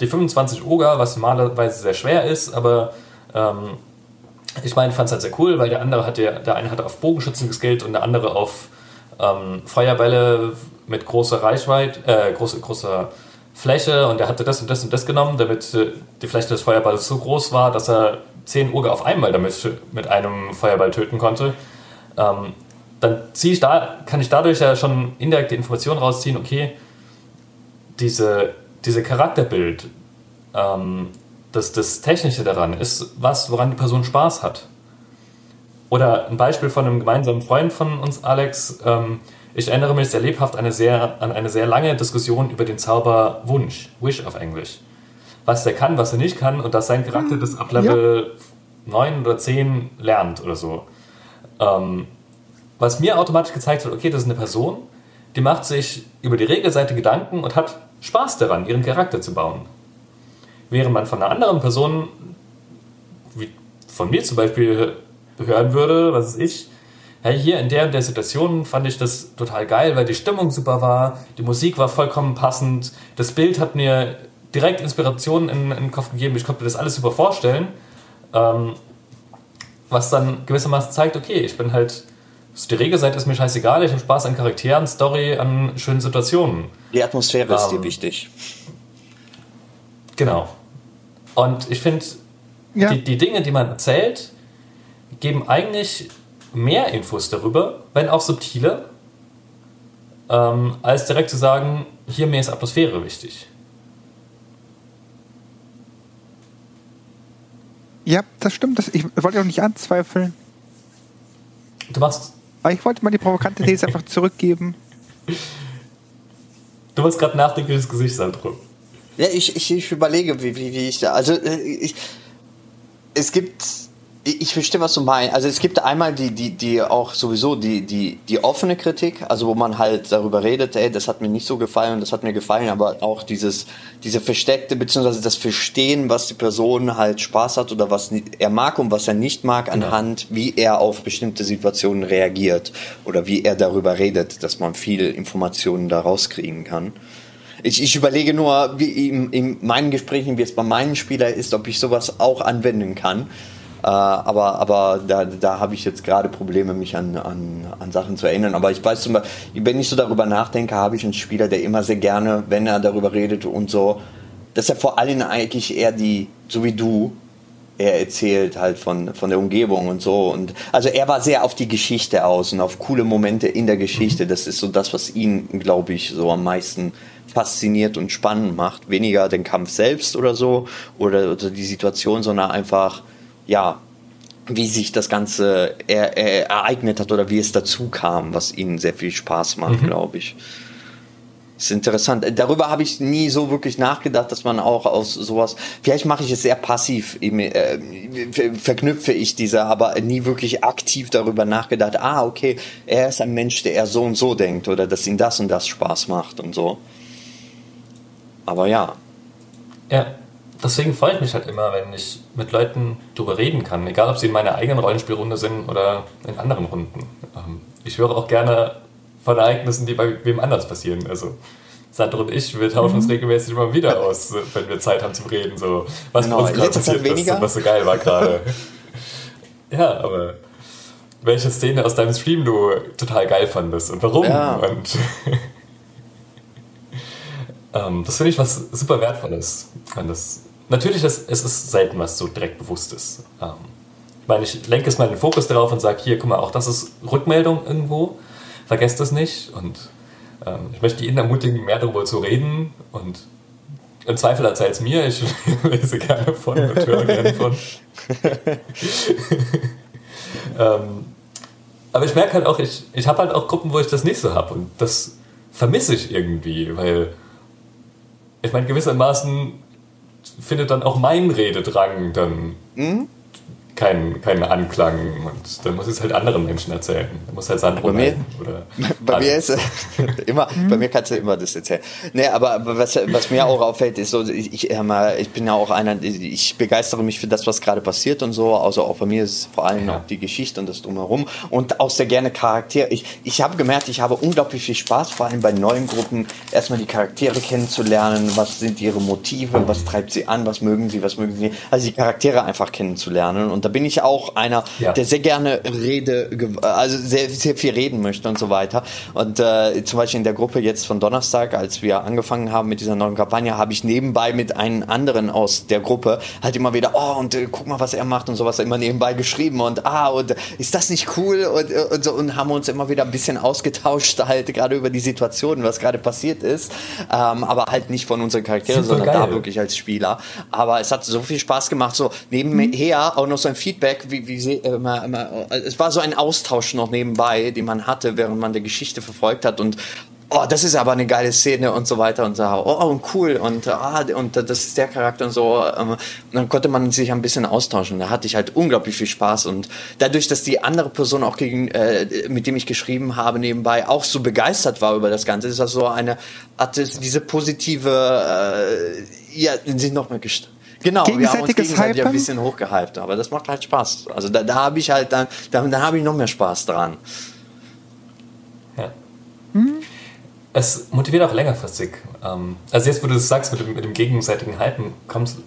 die 25 Oger, was normalerweise sehr schwer ist, aber ähm, ich meine, fand es halt sehr cool, weil der andere hatte, der eine hatte auf Bogenschützen geskillt und der andere auf ähm, Feuerbälle mit großer Reichweite, äh, große, großer Fläche und er hatte das und das und das genommen, damit äh, die Fläche des Feuerballs so groß war, dass er 10 Oger auf einmal damit mit einem Feuerball töten konnte. Ähm, dann ziehe ich da, kann ich dadurch ja schon indirekte Informationen rausziehen, okay, diese, diese Charakterbild, ähm, das, das Technische daran ist was, woran die Person Spaß hat. Oder ein Beispiel von einem gemeinsamen Freund von uns, Alex. Ähm, ich erinnere mich sehr lebhaft eine sehr, an eine sehr lange Diskussion über den Zauber Wunsch, Wish auf Englisch. Was der kann, was er nicht kann und dass sein Charakter das ab Level ja. 9 oder 10 lernt oder so. Ähm, was mir automatisch gezeigt hat, okay, das ist eine Person, die macht sich über die Regelseite Gedanken und hat Spaß daran, ihren Charakter zu bauen. Während man von einer anderen Person, wie von mir zum Beispiel, hören würde, was ist ich, hey, hier in der und der Situation fand ich das total geil, weil die Stimmung super war, die Musik war vollkommen passend, das Bild hat mir direkt Inspirationen in, in den Kopf gegeben, ich konnte mir das alles super vorstellen. Ähm, was dann gewissermaßen zeigt, okay, ich bin halt, die Regelseite ist mir scheißegal, ich habe Spaß an Charakteren, Story, an schönen Situationen. Die Atmosphäre ähm, ist dir ähm, wichtig. Genau. Und ich finde, ja. die, die Dinge, die man erzählt, geben eigentlich mehr Infos darüber, wenn auch subtile, ähm, als direkt zu sagen, hier mir ist Atmosphäre wichtig. Ja, das stimmt. Das, ich wollte auch nicht anzweifeln. Du machst. Aber ich wollte mal die provokante These einfach zurückgeben. Du wolltest gerade nachdenkliches Gesichtsausdruck. Ja, ich, ich, ich überlege, wie, wie, wie ich da. Also, äh, ich, es gibt ich verstehe, was du meinst. Also es gibt einmal die, die, die auch sowieso die, die, die offene Kritik, also wo man halt darüber redet, ey, das hat mir nicht so gefallen, das hat mir gefallen, aber auch dieses, diese versteckte, beziehungsweise das Verstehen, was die Person halt Spaß hat oder was er mag und was er nicht mag, genau. anhand, wie er auf bestimmte Situationen reagiert oder wie er darüber redet, dass man viel Informationen daraus kriegen kann. Ich, ich überlege nur, wie in, in meinen Gesprächen, wie es bei meinen Spielern ist, ob ich sowas auch anwenden kann. Äh, aber aber da, da habe ich jetzt gerade Probleme, mich an, an, an Sachen zu erinnern. Aber ich weiß zum Beispiel, wenn ich so darüber nachdenke, habe ich einen Spieler, der immer sehr gerne, wenn er darüber redet und so, dass er vor allem eigentlich eher die, so wie du, er erzählt halt von, von der Umgebung und so. Und also er war sehr auf die Geschichte aus und auf coole Momente in der Geschichte. Das ist so das, was ihn, glaube ich, so am meisten fasziniert und spannend macht. Weniger den Kampf selbst oder so oder, oder die Situation, sondern einfach ja, wie sich das Ganze er, er, ereignet hat oder wie es dazu kam, was ihnen sehr viel Spaß macht, mhm. glaube ich. Ist interessant. Darüber habe ich nie so wirklich nachgedacht, dass man auch aus sowas, vielleicht mache ich es sehr passiv, äh, verknüpfe ich diese, aber nie wirklich aktiv darüber nachgedacht, ah, okay, er ist ein Mensch, der so und so denkt oder dass ihm das und das Spaß macht und so. Aber ja. Ja, deswegen freue ich mich halt immer, wenn ich mit Leuten darüber reden kann, egal ob sie in meiner eigenen Rollenspielrunde sind oder in anderen Runden. Ähm, ich höre auch gerne von Ereignissen, die bei wem anders passieren. Also Sandro und ich, wir tauschen uns mhm. regelmäßig immer wieder aus, wenn wir Zeit haben zum Reden. So, was genau, uns gerade passiert ist und was so geil war gerade. (laughs) ja, aber welche Szene aus deinem Stream du total geil fandest und warum? Ja. Und (laughs) ähm, das finde ich was super Wertvolles. Und das natürlich ist es ist selten was so direkt Bewusstes. Ähm, ich meine, ich lenke es mal den Fokus darauf und sage, hier, guck mal, auch das ist Rückmeldung irgendwo. Vergesst das nicht. Und ähm, ich möchte Ihnen ermutigen, mehr darüber zu reden. Und im Zweifel erzählt es mir. Ich (laughs) lese gerne von und höre gerne von. (laughs) ähm, aber ich merke halt auch, ich, ich habe halt auch Gruppen, wo ich das nicht so habe. Und das vermisse ich irgendwie, weil ich meine, gewissermaßen findet dann auch mein Rededrang dann mhm. Keinen, keinen Anklang und dann muss ich es halt anderen Menschen erzählen. Da muss halt Sandro Bei mir- oder (laughs) Bei mir ist (laughs) immer, bei mir kannst du immer das erzählen. Nee, aber aber was, was mir auch auffällt, ist so, ich, ich, bin ja auch einer, ich begeistere mich für das, was gerade passiert und so. Also auch bei mir ist es vor allem Ja. auch die Geschichte und das drumherum und auch sehr gerne Charaktere. Ich, ich habe gemerkt, ich habe unglaublich viel Spaß, vor allem bei neuen Gruppen, erstmal die Charaktere kennenzulernen. Was sind ihre Motive? Was treibt sie an? Was mögen sie? Was mögen sie nicht? Also die Charaktere einfach kennenzulernen. Und bin ich auch einer, Ja. der sehr gerne Rede, ge- also sehr, sehr viel reden möchte und so weiter. Und äh, zum Beispiel in der Gruppe jetzt von Donnerstag, als wir angefangen haben mit dieser neuen Kampagne, habe ich nebenbei mit einem anderen aus der Gruppe halt immer wieder, oh, und äh, guck mal, was er macht und sowas immer nebenbei geschrieben und ah, und äh, ist das nicht cool? Und, äh, und so und haben uns immer wieder ein bisschen ausgetauscht, halt gerade über die Situation, was gerade passiert ist. Ähm, aber halt nicht von unseren Charakteren, sondern da geil. wirklich als Spieler. Aber es hat so viel Spaß gemacht, so nebenher auch noch so ein Feedback, wie, wie sie, äh, immer, immer, es war so ein Austausch noch nebenbei, den man hatte, während man die Geschichte verfolgt hat und Oh, das ist aber eine geile Szene und so weiter und so. Oh, oh cool und ah, und das ist der Charakter und so. Ähm, Und dann konnte man sich ein bisschen austauschen. Da hatte ich halt unglaublich viel Spaß und dadurch, dass die andere Person auch gegen, äh, mit dem ich geschrieben habe nebenbei auch so begeistert war über das Ganze, ist das so eine hat es diese positive, äh, ja, sind noch mal Genau, wir haben uns Gegenseitiges gegenseitig ein Hypen? bisschen hochgehypt, aber das macht halt Spaß. Also da, da habe ich halt dann, da, da habe ich noch mehr Spaß dran. Ja. Es motiviert auch längerfristig. Ähm, Also jetzt, wo du das sagst mit dem, mit dem gegenseitigen Halten,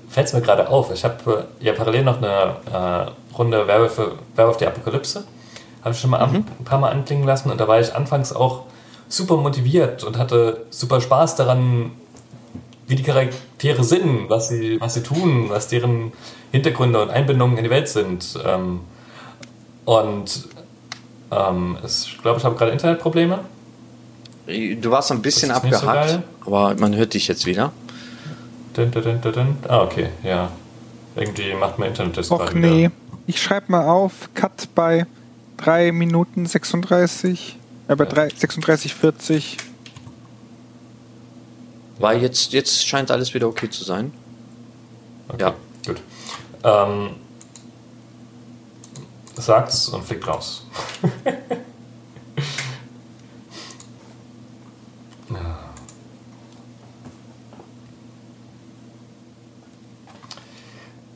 fällt es mir gerade auf. Ich habe äh, ja parallel noch eine äh, Runde Werwölfe, Werwolf die Apokalypse. Habe ich schon mal an, ein paar Mal anklingen lassen und da war ich anfangs auch super motiviert und hatte super Spaß daran, wie die Charaktere sind, was sie, was sie tun, was deren Hintergründe und Einbindungen in die Welt sind. Ähm, und ähm, es, ich glaube, ich habe gerade Internetprobleme. Du warst ein bisschen so abgehackt, geil. aber man hört dich jetzt wieder. Dun, dun, dun. Ah, okay, ja. Irgendwie macht mein Internet das gerade nee. wieder. Ich schreibe mal auf, Cut bei 3 Minuten 36, äh, bei 3, 36, 40. Weil jetzt, jetzt scheint alles wieder okay zu sein. Okay, Ja. gut. Ähm, sag's und fliegt raus. (laughs)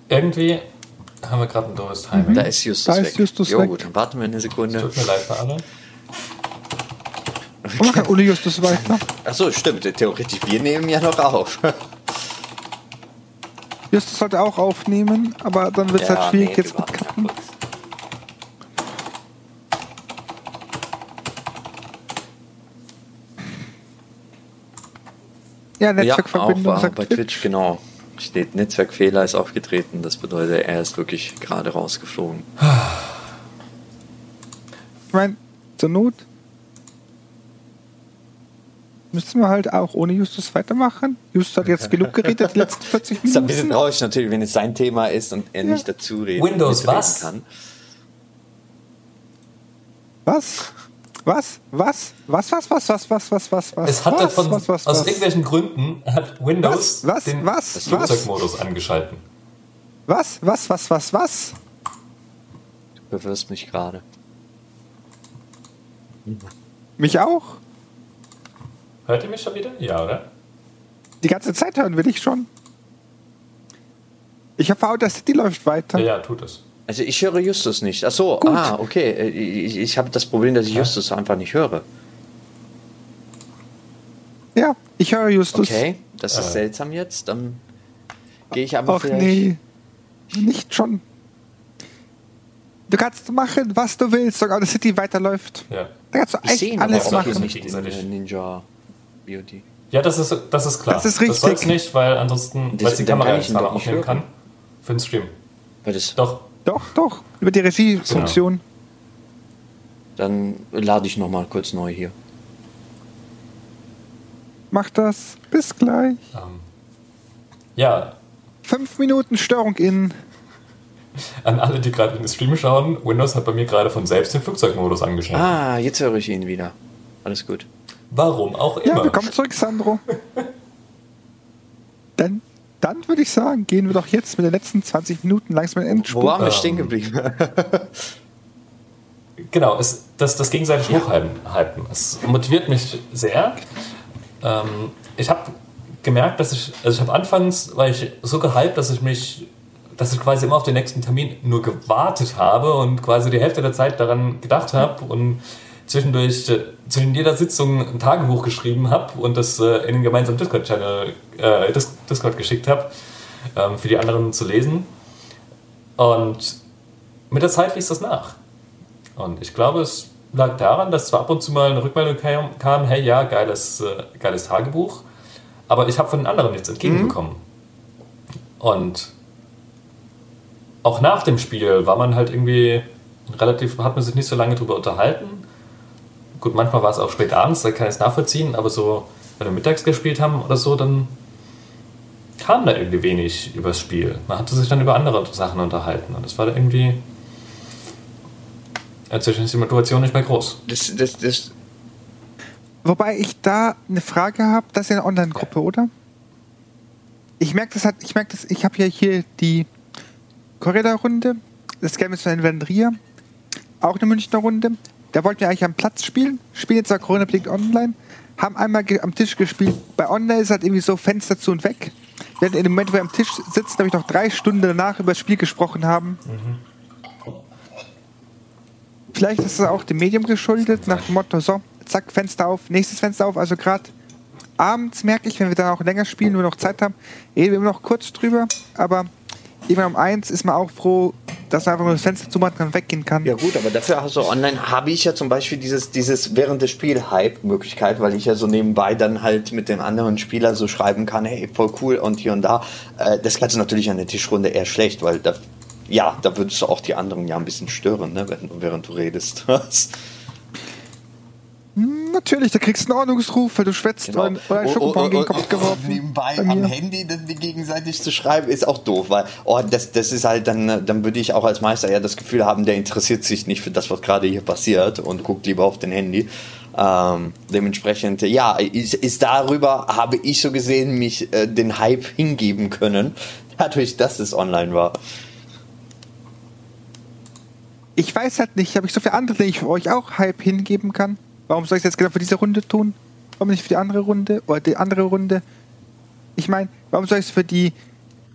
Irgendwie haben wir gerade ein doofes Timing. Da ist Justus Da weg. ist Justus jo, weg. gut, dann warten wir eine Sekunde. Tut mir leid für alle. Und machen ohne Justus weiter. Achso, stimmt. Theoretisch, wir nehmen ja noch auf. (laughs) Justus sollte auch aufnehmen, aber dann wird es halt schwierig nee, jetzt mit kurz. Ja, Ja, Netzwerkverbindung auch, äh, sagt bei Twitch. Twitch, genau. Steht Netzwerkfehler ist aufgetreten. Das bedeutet, er ist wirklich gerade rausgeflogen. Ich meine, zur Not müssen wir halt auch ohne Justus weitermachen. Justus hat jetzt genug geredet, die letzten 40 Ist ein bisschen Minuten. traurig natürlich, wenn es sein Thema ist und er Ja. nicht dazu reden, Windows was? kann. Was? Was? Was? Was? Was? Was? Was? Was? Was? Was? Was? Es hatte was? von, was? Was? aus Was? irgendwelchen Gründen hat Windows Was? Was? den Was? Was? Flugzeugmodus angeschalten. Was? Was? Was? Was? Was? Du verwirrst mich gerade. Mich auch? Hört ihr mich schon wieder? Ja, oder? Die ganze Zeit hören will ich schon. Ich hoffe, Outer City läuft weiter. Ja, ja, tut es. Also ich höre Justus nicht. Ach so, Gut. ah, okay. Äh, Ich, ich habe das Problem, dass ich Justus einfach nicht höre. Ja, ich höre Justus. Okay, das ist Äh. seltsam jetzt. Dann gehe ich aber Ach vielleicht... nee, nicht schon. Du kannst machen, was du willst, sogar Outer City weiterläuft. Ja. Da kannst du Ich sehe echt ihn aber alles auch machen. nicht in Ninja BOD. Ja, das ist, das ist klar. Das ist Das soll's richtig. nicht, weil ansonsten, weil die Kamera nicht aufnehmen hören. kann. Für den Stream. Weil das, Doch, Doch, doch, über die Regiefunktion. dann lade ich noch mal kurz neu hier. Mach das. Bis gleich. ähm, ja, Fünf Minuten Störung in. an alle, die gerade in den Stream schauen, Windows hat bei mir gerade von selbst den Flugzeugmodus angeschaltet. Ah, jetzt höre ich ihn wieder. Alles gut. Warum auch Ja, immer. willkommen zurück, Sandro. Dann Dann würde ich sagen, gehen wir doch jetzt mit den letzten 20 Minuten langsam in den Endspurt. Wo waren wir stehen geblieben? (laughs) Genau, es, das, das gegenseitig hochhalten. halten. Es motiviert mich sehr. Ähm, ich habe gemerkt, dass ich, also ich habe anfangs, war ich so gehypt, dass ich mich, dass ich quasi immer auf den nächsten Termin nur gewartet habe und quasi die Hälfte der Zeit daran gedacht habe und zwischendurch äh, zwischen jeder Sitzung ein Tagebuch geschrieben habe und das äh, in den gemeinsamen Discord-Channel, äh, Dis- Discord geschickt habe, ähm, für die anderen zu lesen. Und mit der Zeit ließ das nach. Und ich glaube, es lag daran, dass zwar ab und zu mal eine Rückmeldung kam, kam hey, ja, geiles, äh, geiles Tagebuch, aber ich habe von den anderen nichts entgegenbekommen. Und auch nach dem Spiel war man halt irgendwie relativ, hat man sich nicht so lange drüber unterhalten. Gut, manchmal war es auch spät abends, da kann ich es nachvollziehen, aber so, wenn wir mittags gespielt haben oder so, dann kam da irgendwie wenig übers Spiel. Man hatte sich dann über andere Sachen unterhalten und das war da irgendwie. Inzwischen ist die Motivation nicht mehr groß. Das, das, das, Wobei ich da eine Frage habe, das ist ja eine Online-Gruppe, oder? Ich merke das ich merke das, ich habe ja hier die Corrida-Runde, das Game ist von Vendria, auch eine Münchner Runde. Da wollten wir eigentlich am Platz spielen, spielen jetzt auch Corona bedingt online, haben einmal am Tisch gespielt. Bei Online ist halt irgendwie so Fenster zu und weg. Während in dem Moment, wo wir am Tisch sitzen, habe ich noch drei Stunden danach über das Spiel gesprochen haben. Vielleicht ist es auch dem Medium geschuldet, nach dem Motto, so, zack, Fenster auf, nächstes Fenster auf. Also gerade abends merke ich, wenn wir dann auch länger spielen, nur noch Zeit haben, reden wir immer noch kurz drüber, aber irgendwann um eins ist man auch froh, dass man einfach nur das Fenster zumachen kann weggehen kann. Ja gut, aber dafür hast du online, habe ich ja zum Beispiel dieses, dieses während des Spiels Hype-Möglichkeit, weil ich ja so nebenbei dann halt mit den anderen Spielern so schreiben kann, hey, voll cool und hier und da. Äh, das kannst natürlich an der Tischrunde eher schlecht, weil da, ja, da würdest du auch die anderen ja ein bisschen stören, ne, während, während du redest. (laughs) Hm, Natürlich, da kriegst du einen Ordnungsruf, weil du schwätzt oder, oder einen Schokobon gegen den Kopf geworfen. Oh, Nebenbei Bei am. Handy gegenseitig zu schreiben, ist auch doof, weil oh, das, das ist halt dann, dann würde ich auch als Meister ja das Gefühl haben, der interessiert sich nicht für das, was gerade hier passiert und guckt lieber auf den Handy. Ähm, dementsprechend, ja, ist, ist darüber, habe ich so gesehen, mich äh, den Hype hingeben können, (laughs) dadurch, dass es online war. Ich weiß halt nicht, habe ich so viele andere, die ich für euch auch Hype hingeben kann. Warum soll ich es jetzt genau für diese Runde tun? Warum nicht für die andere Runde oder die andere Runde? Ich meine, warum soll ich es für die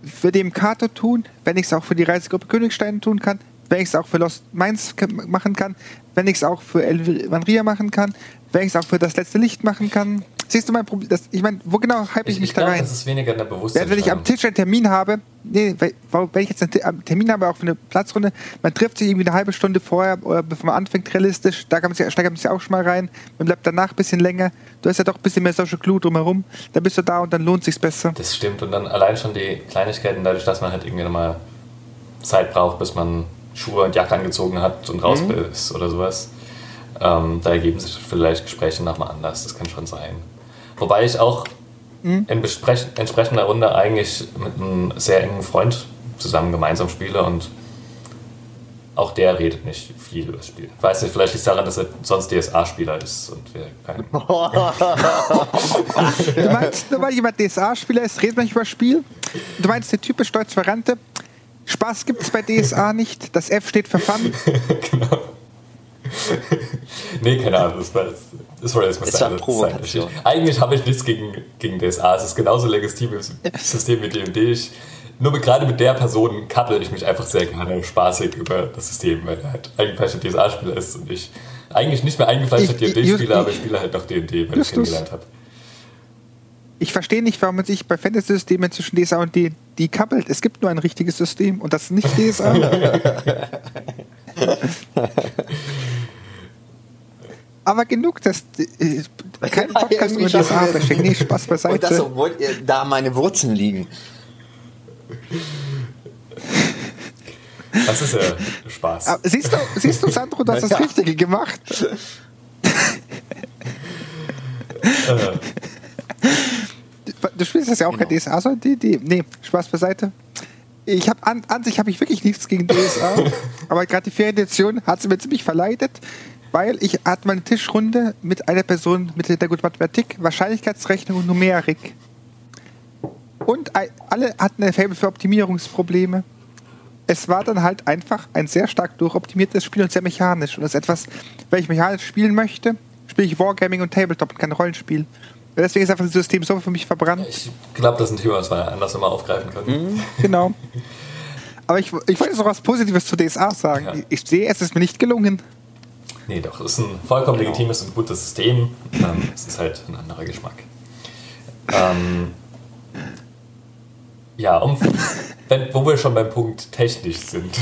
für den Kato tun, wenn ich es auch für die Reisegruppe Königstein tun kann, wenn ich es auch für Lost Mainz machen kann, wenn ich es auch für Elvanria machen kann, wenn ich es auch für das letzte Licht machen kann. Siehst du mein Problem? Das, ich meine, wo genau hype ich, Ich, mich ich da glaube, rein? das ist weniger eine Bewusstsein. Während wenn ich am Tisch einen Termin habe, nee, wenn ich jetzt einen Te- einen Termin habe, auch für eine Platzrunde, man trifft sich irgendwie eine halbe Stunde vorher oder bevor man anfängt, realistisch, da kann man sich, steigert man sich auch schon mal rein, man bleibt danach ein bisschen länger, du hast ja doch ein bisschen mehr Social Glue drumherum, dann bist du da und dann lohnt sich's besser. Das stimmt. Und dann allein schon die Kleinigkeiten, dadurch, dass man halt irgendwie nochmal Zeit braucht, bis man Schuhe und Jacke angezogen hat und raus ist oder sowas. Ähm, da ergeben sich vielleicht Gespräche nochmal anders. Das kann schon sein. Wobei ich auch in besprech- entsprechender Runde eigentlich mit einem sehr engen Freund zusammen gemeinsam spiele und auch der redet nicht viel über das Spiel. Ich weiß nicht, vielleicht liegt es daran, dass er sonst DSA-Spieler ist und wir keine (laughs) (laughs) Du meinst, nur weil jemand DSA-Spieler ist, redet man nicht über das Spiel? Du meinst, der typisch deutsche Variante, Spaß gibt's bei DSA nicht, das F steht für Fun. (laughs) genau. nee, keine Ahnung. Das war, das war jetzt mal Es war seine- Provokation. seine- Eigentlich habe ich nichts gegen, gegen DSA. Es ist genauso legitimes (laughs) System wie D&D. Ich- Nur mit, gerade mit der Person kappel ich mich einfach sehr gerne spaßig über das System, weil er halt eingefleischter DSA-Spieler ist und ich eigentlich nicht mehr eingefleischter D&D-Spieler, aber ich- spiele halt noch D&D, weil ich kennengelernt habe. Ich verstehe nicht, warum man sich bei Fantasy-Systemen zwischen DSA und D die kappelt. Es gibt nur ein richtiges System und das ist nicht DSA. (laughs) Aber genug, das äh, kein (laughs) Podcast über DSA bashing. Nee, Spaß Und das, beiseite. obwohl äh, da meine Wurzeln liegen. Das ist ja Spaß. Aber Siehst du, siehst du, Sandro, du hast (laughs) das. Richtige gemacht. Äh, Du spielst das ja auch kein DSA, sondern D&D. Nee, Spaß beiseite. Ich habe an, an sich habe ich wirklich nichts gegen DSA, (laughs) aber gerade die Ferienedition hat sie mir ziemlich verleidet, weil ich hatte meine Tischrunde mit einer Person mit der guten Mathematik, Wahrscheinlichkeitsrechnung und Numerik. Und alle hatten ein Fable für Optimierungsprobleme. Es war dann halt einfach ein sehr stark durchoptimiertes Spiel und sehr mechanisch. Und das ist etwas, wenn ich mechanisch spielen möchte, spiele ich Wargaming und Tabletop und kein Rollenspiel. Deswegen ist einfach das System so für mich verbrannt. Ich glaube, das ist ein Thema, was wir anders immer aufgreifen können. Mhm, genau. Aber ich, ich wollte noch was Positives zu DSA sagen. Ja. Ich sehe, es ist mir nicht gelungen. Nee, doch, es ist ein vollkommen genau. legitimes und gutes System. Ähm, es ist halt ein anderer Geschmack. Ähm, ja, um, (laughs) wenn, wo wir schon beim Punkt technisch sind.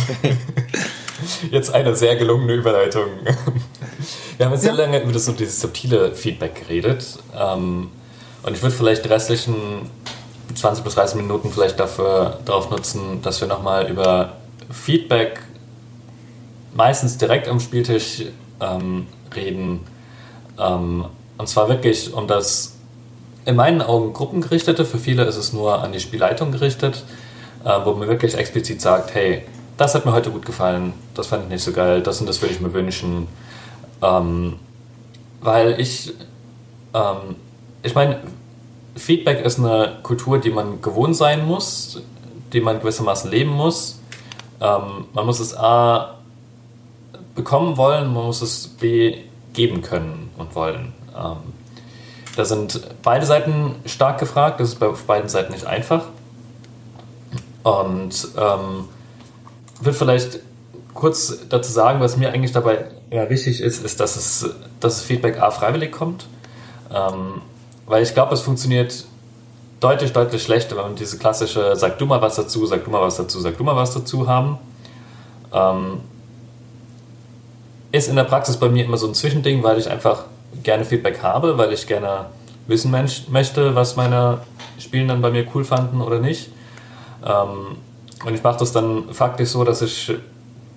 (laughs) Jetzt eine sehr gelungene Überleitung. Wir haben jetzt sehr lange über das so dieses subtile Feedback geredet. Ähm, und ich würde vielleicht die restlichen 20 bis 30 Minuten vielleicht dafür darauf nutzen, dass wir nochmal über Feedback meistens direkt am Spieltisch ähm, reden. Ähm, und zwar wirklich um das in meinen Augen gruppengerichtete, für viele ist es nur an die Spielleitung gerichtet, wo man wirklich explizit sagt, hey, das hat mir heute gut gefallen, das fand ich nicht so geil, das und das würde ich mir wünschen. Ähm, weil ich, ähm, ich meine, Feedback ist eine Kultur, die man gewohnt sein muss, die man gewissermaßen leben muss. Ähm, man muss es A bekommen wollen, man muss es B geben können und wollen. Ähm, da sind beide Seiten stark gefragt, das ist auf beiden Seiten nicht einfach. Und ähm, will vielleicht kurz dazu sagen, was mir eigentlich dabei ja, wichtig ist, ist, dass, es, dass das Feedback A freiwillig kommt. Ähm, weil ich glaube, es funktioniert deutlich, deutlich schlechter, wenn man diese klassische Sag du mal was dazu, sag du mal was dazu, sag du mal was dazu haben. Ähm, ist in der Praxis bei mir immer so ein Zwischending, weil ich einfach gerne Feedback habe, weil ich gerne wissen möchte, was meine Spielenden bei mir cool fanden oder nicht. Ähm, und ich mache das dann faktisch so, dass ich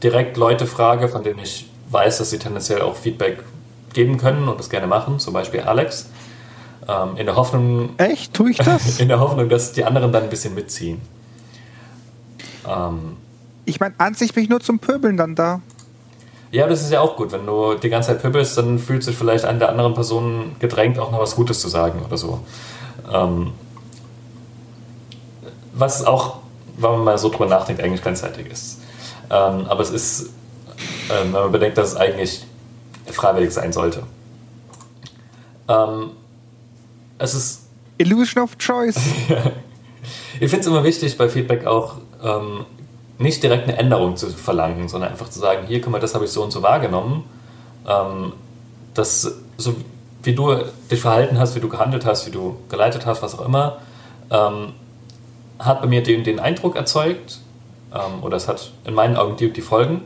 direkt Leute frage, von denen ich weiß, dass sie tendenziell auch Feedback geben können und das gerne machen, zum Beispiel Alex. Ähm, in der Hoffnung. Echt? Tue ich das? (laughs) In der Hoffnung, dass die anderen dann ein bisschen mitziehen. Ähm, ich meine, an sich bin ich nur zum Pöbeln dann da. Ja, das ist ja auch gut. Wenn du die ganze Zeit pöbelst, dann fühlt sich vielleicht eine der anderen Personen gedrängt, auch noch was Gutes zu sagen oder so. Ähm, was auch, wenn man mal so drüber nachdenkt, eigentlich gleichzeitig ist. Ähm, aber es ist, ähm, wenn man bedenkt, dass es eigentlich freiwillig sein sollte. Ähm, es ist. Illusion of Choice. (laughs) ich finde es immer wichtig bei Feedback auch, ähm, nicht direkt eine Änderung zu verlangen, sondern einfach zu sagen, hier, guck mal, das habe ich so und so wahrgenommen. Ähm, das, so wie du dich verhalten hast, wie du gehandelt hast, wie du geleitet hast, was auch immer, ähm, hat bei mir den, den Eindruck erzeugt, ähm, oder es hat in meinen Augen die, die Folgen.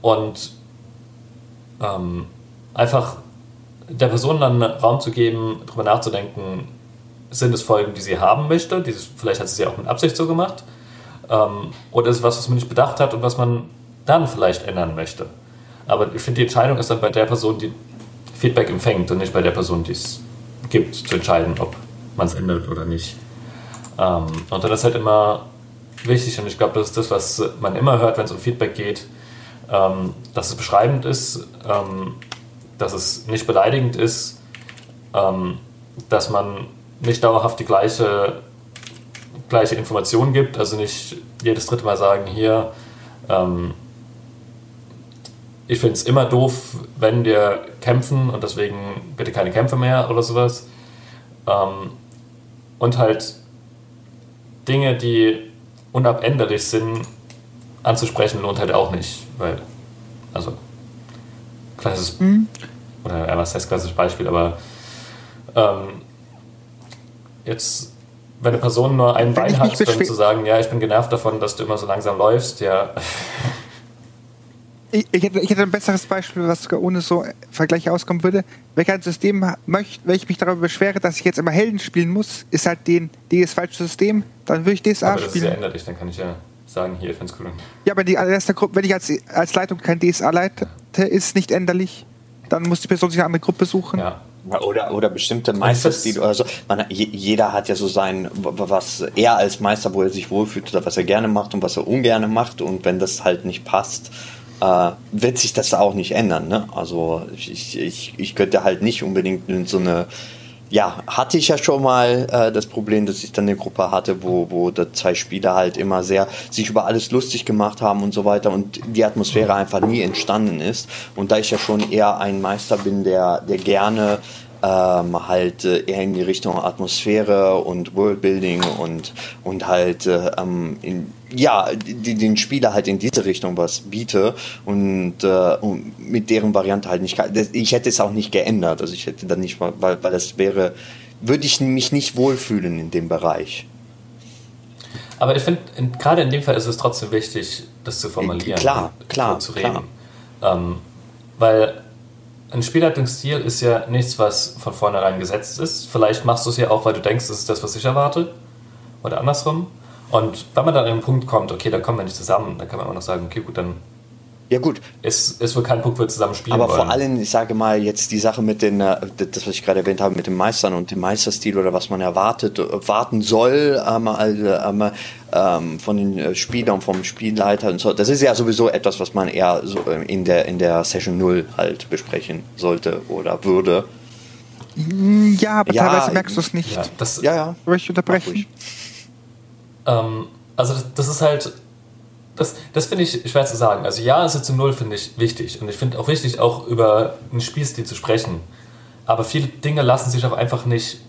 Und ähm, einfach der Person dann Raum zu geben, darüber nachzudenken, sind es Folgen, die sie haben möchte, die, vielleicht hat sie sie auch mit Absicht so gemacht, ähm, oder ist es was, was man nicht bedacht hat und was man dann vielleicht ändern möchte. Aber ich finde, die Entscheidung ist dann bei der Person, die Feedback empfängt und nicht bei der Person, die es gibt, zu entscheiden, ob man es ändert oder nicht. Ähm, und dann ist halt immer wichtig, und ich glaube, das ist das, was man immer hört, wenn es um Feedback geht, ähm, dass es beschreibend ist, ähm, dass es nicht beleidigend ist, ähm, dass man nicht dauerhaft die gleiche gleiche Informationen gibt. Also nicht jedes dritte Mal sagen, hier, ähm, ich finde es immer doof, wenn wir kämpfen und deswegen bitte keine Kämpfe mehr oder sowas. Ähm, und halt Dinge, die unabänderlich sind, anzusprechen, lohnt halt auch nicht. Weil, also, klassisches, mhm. oder ja, was heißt klassisches Beispiel, aber ähm, jetzt wenn eine Person nur ein Bein hat, dann zu sagen, ja, ich bin genervt davon, dass du immer so langsam läufst, ja. Ich, ich, hätte, ich, hätte, ein besseres Beispiel, was sogar ohne so Vergleich auskommen würde. Wenn ich ein System möchte, wenn ich mich darüber beschwere, dass ich jetzt immer Helden spielen muss, ist halt den, das falsche System, dann würde ich DSA aber das spielen. Das ist ja änderlich, dann kann ich ja sagen, hier, ich cool. Ja, aber die erste Gruppe, wenn ich als, als Leitung kein DSA leite, ist nicht änderlich, dann muss die Person sich eine andere Gruppe suchen. Ja. Oder, oder bestimmte Meisterstile oder so. Man, jeder hat ja so sein, was er als Meister, wo er sich wohlfühlt oder was er gerne macht und was er ungerne macht. Und wenn das halt nicht passt, äh, wird sich das auch nicht ändern. Ne? Also ich, ich, ich könnte halt nicht unbedingt in so eine ja, hatte ich ja schon mal äh, das Problem, dass ich dann eine Gruppe hatte, wo, wo da zwei Spieler halt immer sehr sich über alles lustig gemacht haben und so weiter und die Atmosphäre einfach nie entstanden ist. Und da ich ja schon eher ein Meister bin, der, der gerne ähm, halt äh, eher in die Richtung Atmosphäre und Worldbuilding und, und halt äh, ähm, in, ja, den Spieler halt in diese Richtung was biete und, äh, und mit deren Variante halt nicht. Ich hätte es auch nicht geändert. Also ich hätte dann nicht mal, weil, weil das wäre, würde ich mich nicht wohlfühlen in dem Bereich. Aber ich finde, gerade in dem Fall ist es trotzdem wichtig, das zu formulieren. Klar, klar, zu reden. Klar. Ähm, weil ein Spielleitungsstil ist ja nichts, was von vornherein gesetzt ist. Vielleicht machst du es ja auch, weil du denkst, das ist das, was ich erwarte. Oder andersrum. Und wenn man dann an den Punkt kommt, okay, da kommen wir nicht zusammen, dann kann man immer noch sagen, okay, gut, dann ja, gut. Ist, ist wohl kein Punkt, wo wir zusammen spielen Aber wollen. vor allem, ich sage mal, jetzt die Sache mit den, äh, das, was ich gerade erwähnt habe, mit den Meistern und dem Meisterstil oder was man erwartet, warten soll ähm, ähm, ähm, von den äh, Spielern, vom Spielleiter und so. Das ist ja sowieso etwas, was man eher so äh, in der, in der Session 0 halt besprechen sollte oder würde. Ja, aber ja, teilweise merkst du es nicht. Ja, das, ja, ja. Soll ich unterbrechen? Ähm, also das ist halt das, das finde ich schwer zu sagen. Also ja, Sitzung Null finde ich wichtig. Und ich finde auch wichtig, auch über einen Spielstil zu sprechen. Aber viele Dinge lassen sich auch einfach nicht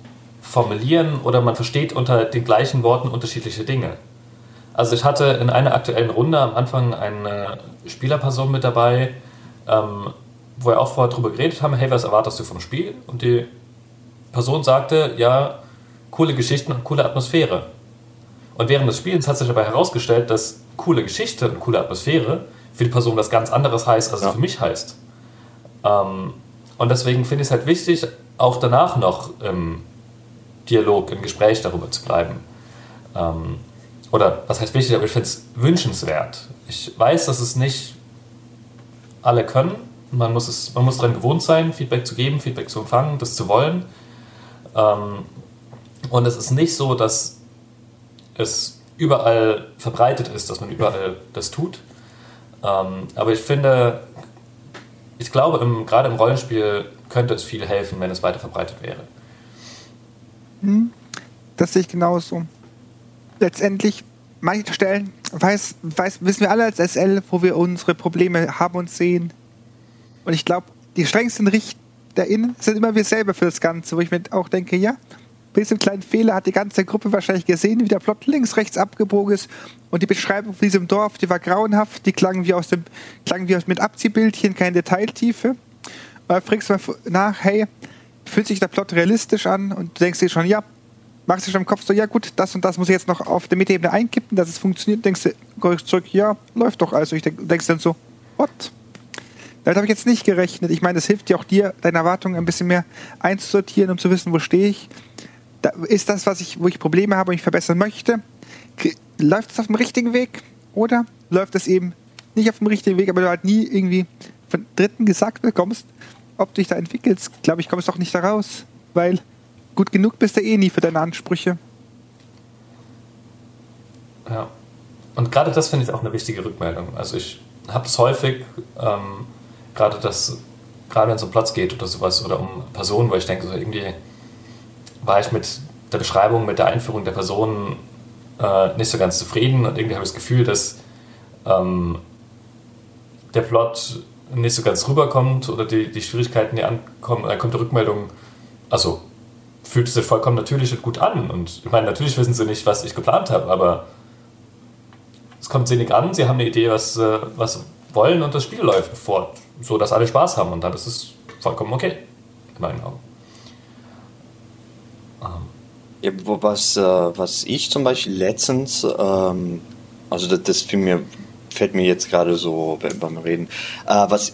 formulieren oder man versteht unter den gleichen Worten unterschiedliche Dinge. Also ich hatte in einer aktuellen Runde am Anfang eine Spielerperson mit dabei, ähm, wo wir auch vorher darüber geredet haben, hey, was erwartest du vom Spiel? Und die Person sagte, ja, coole Geschichten und coole Atmosphäre. Und während des Spiels hat sich dabei herausgestellt, dass coole Geschichte und coole Atmosphäre für die Person was ganz anderes heißt, als ja. es für mich heißt. Ähm, und deswegen finde ich es halt wichtig, auch danach noch im Dialog, im Gespräch darüber zu bleiben. Ähm, oder was heißt wichtig, aber ich finde es wünschenswert. Ich weiß, dass es nicht alle können. Man muss, es, man muss daran gewohnt sein, Feedback zu geben, Feedback zu empfangen, das zu wollen. Ähm, und es ist nicht so, dass es überall verbreitet ist, dass man überall das tut. Ähm, aber ich finde, ich glaube, im, gerade im Rollenspiel könnte es viel helfen, wenn es weiter verbreitet wäre. Hm, das sehe ich genauso. Letztendlich, manche Stellen weiß, weiß, wissen wir alle als SL, wo wir unsere Probleme haben und sehen. Und ich glaube, die strengsten RichterInnen sind immer wir selber für das Ganze, wo ich mir auch denke, ja, bei diesem kleinen Fehler hat die ganze Gruppe wahrscheinlich gesehen, wie der Plot links, rechts abgebogen ist. Und die Beschreibung von diesem Dorf, die war grauenhaft, die klang wie aus dem, klang wie aus mit Abziehbildchen, keine Detailtiefe. Und fragst du mal nach, hey, fühlt sich der Plot realistisch an? Und du denkst dir schon, ja, machst du schon im Kopf so, ja gut, das und das muss ich jetzt noch auf der Metaebene einkippen, dass es funktioniert. Denkst du zurück, ja, läuft doch. Also ich denk, denkst dann so, what? Damit habe ich jetzt nicht gerechnet. Ich meine, das hilft dir auch dir, deine Erwartungen ein bisschen mehr einzusortieren, um zu wissen, wo stehe ich da ist das, was ich, wo ich Probleme habe und ich verbessern möchte, läuft es auf dem richtigen Weg oder läuft es eben nicht auf dem richtigen Weg, aber du halt nie irgendwie von Dritten gesagt bekommst, ob du dich da entwickelst, glaube ich, kommst du auch nicht da raus, weil gut genug bist du eh nie für deine Ansprüche. Ja. Und gerade das finde ich auch eine wichtige Rückmeldung. Also ich habe es häufig, ähm, gerade das, gerade wenn es um Platz geht oder sowas oder um Personen, wo ich denke, so irgendwie, war ich mit der Beschreibung, mit der Einführung der Person äh, nicht so ganz zufrieden und irgendwie habe ich das Gefühl, dass ähm, der Plot nicht so ganz rüberkommt oder die, die Schwierigkeiten, die ankommen, dann kommt die Rückmeldung, also fühlt es sich vollkommen natürlich und gut an. Und ich meine, natürlich wissen sie nicht, was ich geplant habe, aber es kommt sinnig an, sie haben eine Idee, was, äh, wollen und das Spiel läuft fort, so dass alle Spaß haben und dann ist es vollkommen okay, in meinen Augen. Ja, was, äh, was ich zum Beispiel letztens, ähm, also das, das mir, fällt mir jetzt gerade so beim Reden, äh, was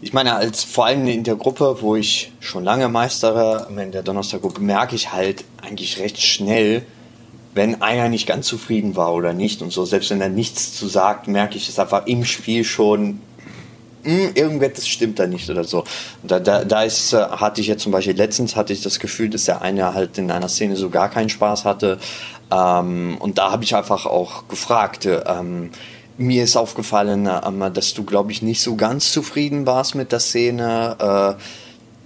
ich meine, als vor allem in der Gruppe, wo ich schon lange meistere, in der Donnerstaggruppe, merke ich halt eigentlich recht schnell, wenn einer nicht ganz zufrieden war oder nicht und so, selbst wenn er nichts zu sagt, merke ich es einfach im Spiel schon, hm, irgendetwas stimmt da nicht oder so. Da, da, da ist, äh, hatte ich jetzt zum Beispiel letztens hatte ich das Gefühl, dass der eine halt in einer Szene so gar keinen Spaß hatte. Ähm, und da habe ich einfach auch gefragt, ähm, mir ist aufgefallen, ähm, dass du, glaube ich, nicht so ganz zufrieden warst mit der Szene. Äh,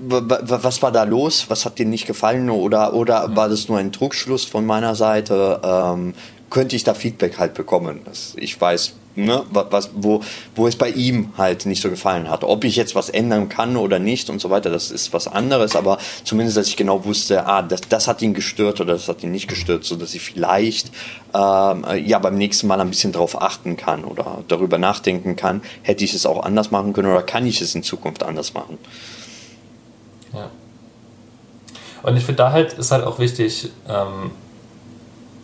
was war da los? Was hat dir nicht gefallen? Oder, oder war das nur ein Druckschluss von meiner Seite? Ähm, könnte ich da Feedback halt bekommen? Dass ich weiß, ne, was, wo, wo es bei ihm halt nicht so gefallen hat. Ob ich jetzt was ändern kann oder nicht und so weiter, das ist was anderes, aber zumindest, dass ich genau wusste, ah, das, das hat ihn gestört oder das hat ihn nicht gestört, so dass ich vielleicht ähm, ja beim nächsten Mal ein bisschen drauf achten kann oder darüber nachdenken kann, hätte ich es auch anders machen können oder kann ich es in Zukunft anders machen. Ja. Und ich finde da halt ist halt auch wichtig, ähm,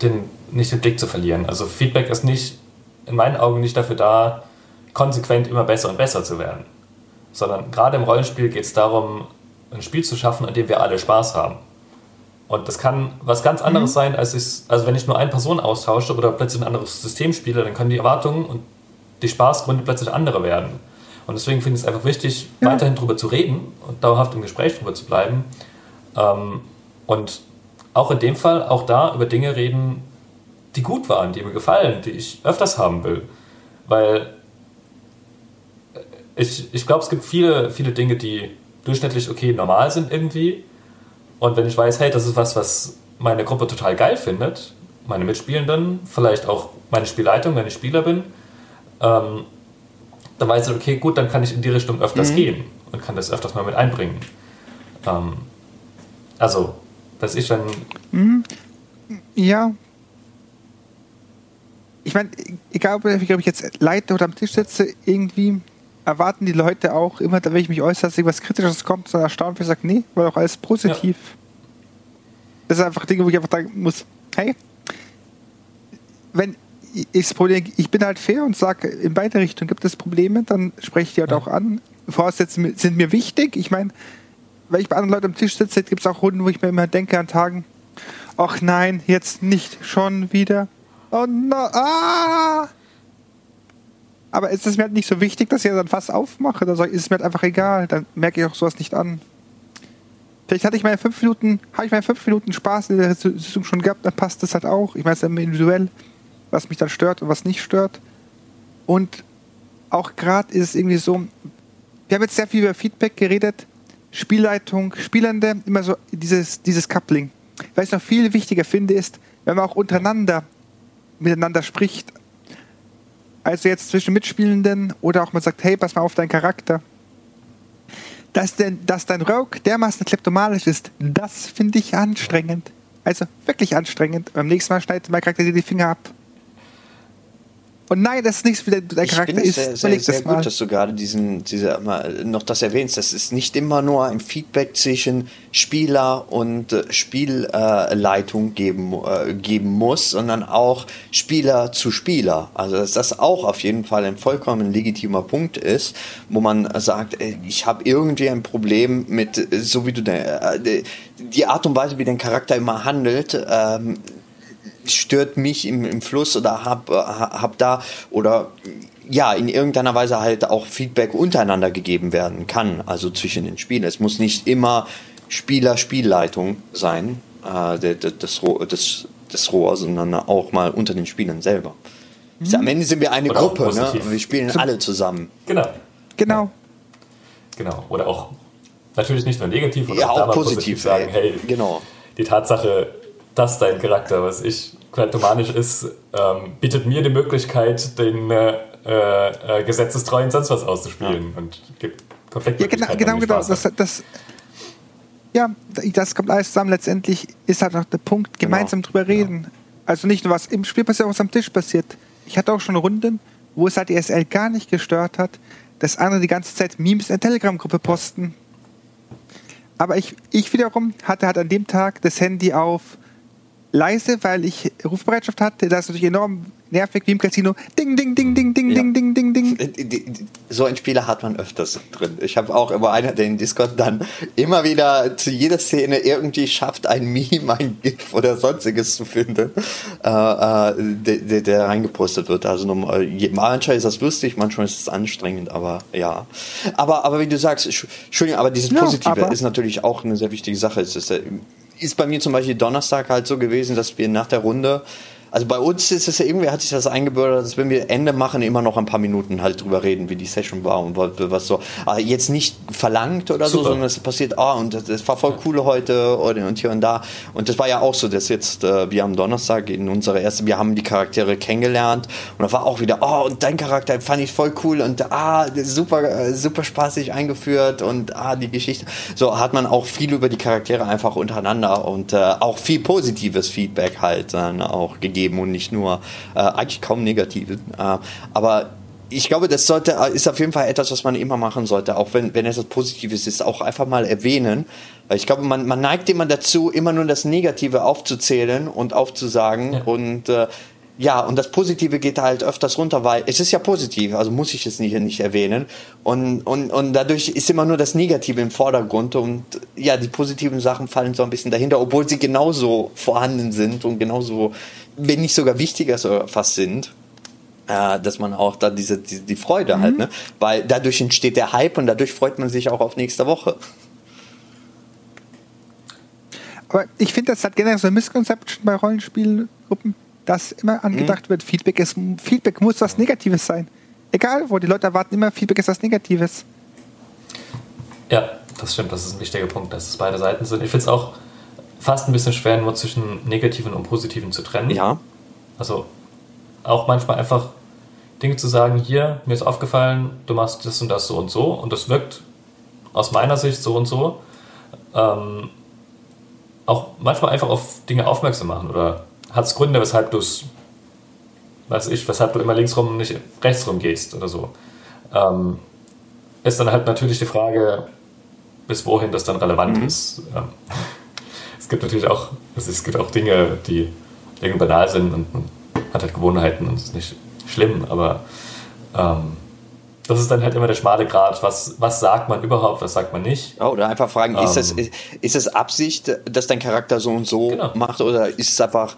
den, nicht den Blick zu verlieren. Also Feedback ist nicht in meinen Augen nicht dafür da, konsequent immer besser und besser zu werden. Sondern gerade im Rollenspiel geht es darum, ein Spiel zu schaffen, an dem wir alle Spaß haben. Und das kann was ganz anderes mhm. sein, als ich, also wenn ich nur eine Person austausche oder plötzlich ein anderes System spiele, dann können die Erwartungen und die Spaßgründe plötzlich andere werden. Und deswegen finde ich es einfach wichtig, ja. weiterhin darüber zu reden und dauerhaft im Gespräch darüber zu bleiben. Ähm, und auch in dem Fall, auch da über Dinge reden, die gut waren, die mir gefallen, die ich öfters haben will. Weil ich, ich glaube, es gibt viele, viele Dinge, die durchschnittlich okay, normal sind irgendwie. Und wenn ich weiß, hey, das ist was, was meine Gruppe total geil findet, meine Mitspielenden, vielleicht auch meine Spielleitung, wenn ich Spieler bin, ähm, dann weiß ich, okay, gut, dann kann ich in die Richtung öfters mhm. gehen und kann das öfters mal mit einbringen. Ähm, also, dass ich dann. Mhm. Ja, ich meine, egal ob ich jetzt leite oder am Tisch sitze, irgendwie erwarten die Leute auch immer, wenn ich mich äußere, dass irgendwas Kritisches kommt, sondern erstaunt, wenn ich sage, nee, war doch alles positiv. Ja. Das ist einfach Dinge, wo ich einfach sagen muss, hey, wenn ich das Problem, ich bin halt fair und sage, in beide Richtungen gibt es Probleme, dann spreche ich die halt ja. auch an. Voraussetzungen sind mir wichtig. Ich meine, wenn ich bei anderen Leuten am Tisch sitze, gibt es auch Runden, wo ich mir immer denke an Tagen, ach nein, jetzt nicht schon wieder. Oh no, ah! Aber ist es mir halt nicht so wichtig, dass ich dann fast aufmache? Oder ist es mir halt einfach egal? Dann merke ich auch sowas nicht an. Vielleicht hatte ich meine fünf Minuten, habe ich meine fünf Minuten Spaß in der Sitzung schon gehabt, dann passt das halt auch. Ich meine, es ist immer individuell, was mich dann stört und was nicht stört. Und auch gerade ist es irgendwie so, wir haben jetzt sehr viel über Feedback geredet, Spielleitung, Spielende, immer so dieses, dieses Coupling. Was ich noch viel wichtiger finde, ist, wenn man auch untereinander miteinander spricht. Also jetzt zwischen Mitspielenden oder auch man sagt, hey, pass mal auf deinen Charakter. Dass, denn, dass dein Rogue dermaßen kleptomanisch ist, das finde ich anstrengend. Also wirklich anstrengend. Beim nächsten Mal schneidet mein Charakter dir die Finger ab. Und nein, das ist nichts, wie der, der Charakter ist. Sehr, sehr, sehr gut, dass du gerade diesen, diese, noch das erwähnst. Das ist nicht immer nur ein Feedback zwischen Spieler und äh, Spielleitung geben, äh, geben muss, sondern auch Spieler zu Spieler. Also dass das auch auf jeden Fall ein vollkommen legitimer Punkt ist, wo man sagt, ey, ich habe irgendwie ein Problem mit, so wie du de, die Art und Weise, wie dein Charakter immer handelt, ähm, stört mich im, im Fluss oder hab, hab da oder ja, in irgendeiner Weise halt auch Feedback untereinander gegeben werden kann, also zwischen den Spielen. Es muss nicht immer Spieler-Spielleitung sein, äh, des, des, des Rohr, sondern auch mal unter den Spielern selber. Mhm. Am Ende sind wir eine Oder Gruppe, ne? wir spielen alle zusammen. Genau. Genau. Genau. Oder auch natürlich nicht nur negativ, oder ja, auch, auch positiv, positiv sagen, hey, genau. die Tatsache, dass dein Charakter, was ich kleptomanisch ist, ähm, bietet mir die Möglichkeit, den äh, äh, gesetzestreuen sonst was auszuspielen ja. und gibt Konflikte. Ja, genau, genau, genau. Das, das, ja, das kommt alles zusammen. Letztendlich ist halt auch der Punkt, genau. gemeinsam genau. drüber reden. Genau. Also nicht nur was im Spiel passiert, was am Tisch passiert. Ich hatte auch schon Runden, wo es halt die SL gar nicht gestört hat, dass andere die ganze Zeit Memes in der Telegram-Gruppe posten. Aber ich, ich wiederum hatte halt an dem Tag das Handy auf leise, weil ich Rufbereitschaft hatte. Das ist natürlich enorm nervig wie im Casino. Ding, ding, ding, ding, ding, ja. ding, ding, ding, ding. Äh, so ein Spieler hat man öfters drin. Ich habe auch immer einer, der in Discord dann immer wieder zu jeder Szene irgendwie schafft, ein Meme, ein GIF oder sonstiges zu finden, äh, äh, der, der, der reingepostet wird. Also manchmal ist das lustig, manchmal ist es anstrengend, aber ja. Aber, aber wie du sagst, Entschuldigung, aber dieses Positive ja, ist natürlich auch eine sehr wichtige Sache. Es ist, ist bei mir zum Beispiel Donnerstag halt so gewesen, dass wir nach der Runde also bei uns ist es irgendwie, hat sich das eingebürgert, dass wenn wir Ende machen, immer noch ein paar Minuten halt drüber reden, wie die Session war und was so. Aber jetzt nicht verlangt oder Super. so, sondern es passiert, ah, und das, war voll cool heute und hier und da. Und das war ja auch so, dass jetzt, äh, wir am Donnerstag in unserer ersten, wir haben die Charaktere kennengelernt und da war auch wieder, oh, und dein Charakter fand ich voll cool und ah, super, äh, super spaßig eingeführt und ah, die Geschichte. So hat man auch viel über die Charaktere einfach untereinander und äh, auch viel positives Feedback halt dann auch gegeben geben und nicht nur äh, eigentlich kaum negative. Äh, aber ich glaube, das sollte, äh, ist auf jeden Fall etwas, was man immer machen sollte, auch wenn, wenn etwas Positives ist, auch einfach mal erwähnen. Ich glaube, man, man neigt immer dazu, immer nur das Negative aufzuzählen und aufzusagen ja. und äh, ja, und das Positive geht halt öfters runter, weil es ist ja positiv, also muss ich es nicht, nicht erwähnen. Und, und, und dadurch ist immer nur das Negative im Vordergrund und ja, die positiven Sachen fallen so ein bisschen dahinter, obwohl sie genauso vorhanden sind und genauso wenn nicht sogar wichtiger fast sind, äh, dass man auch da diese, die, die Freude mhm. halt, ne? Weil dadurch entsteht der Hype und dadurch freut man sich auch auf nächste Woche. Aber ich finde, das hat generell so ein Misconception bei Rollenspielgruppen, dass immer angedacht mhm. wird, Feedback, ist, Feedback muss was Negatives sein. Egal wo, die Leute erwarten immer, Feedback ist was Negatives. Ja, das stimmt, das ist ein wichtiger Punkt, dass es beide Seiten sind. Ich finde es auch fast ein bisschen schwer, nur zwischen Negativen und Positiven zu trennen. Ja. Also auch manchmal einfach Dinge zu sagen, hier, mir ist aufgefallen, du machst das und das so und so und das wirkt aus meiner Sicht so und so. Ähm, auch manchmal einfach auf Dinge aufmerksam machen oder hat es Gründe, weshalb du es, weiß ich, weshalb du immer links rum und nicht rechts rum gehst oder so. Ähm, ist dann halt natürlich die Frage, bis wohin das dann relevant mhm. ist. Ähm, (laughs) es gibt natürlich auch, es gibt auch Dinge, die irgendwie banal sind und man hat halt Gewohnheiten und es ist nicht schlimm, aber ähm, das ist dann halt immer der schmale Grad. Was, was sagt man überhaupt, was sagt man nicht? Oh, oder einfach fragen, ähm, ist, das, ist das Absicht, dass dein Charakter so und so genau. macht oder ist es einfach,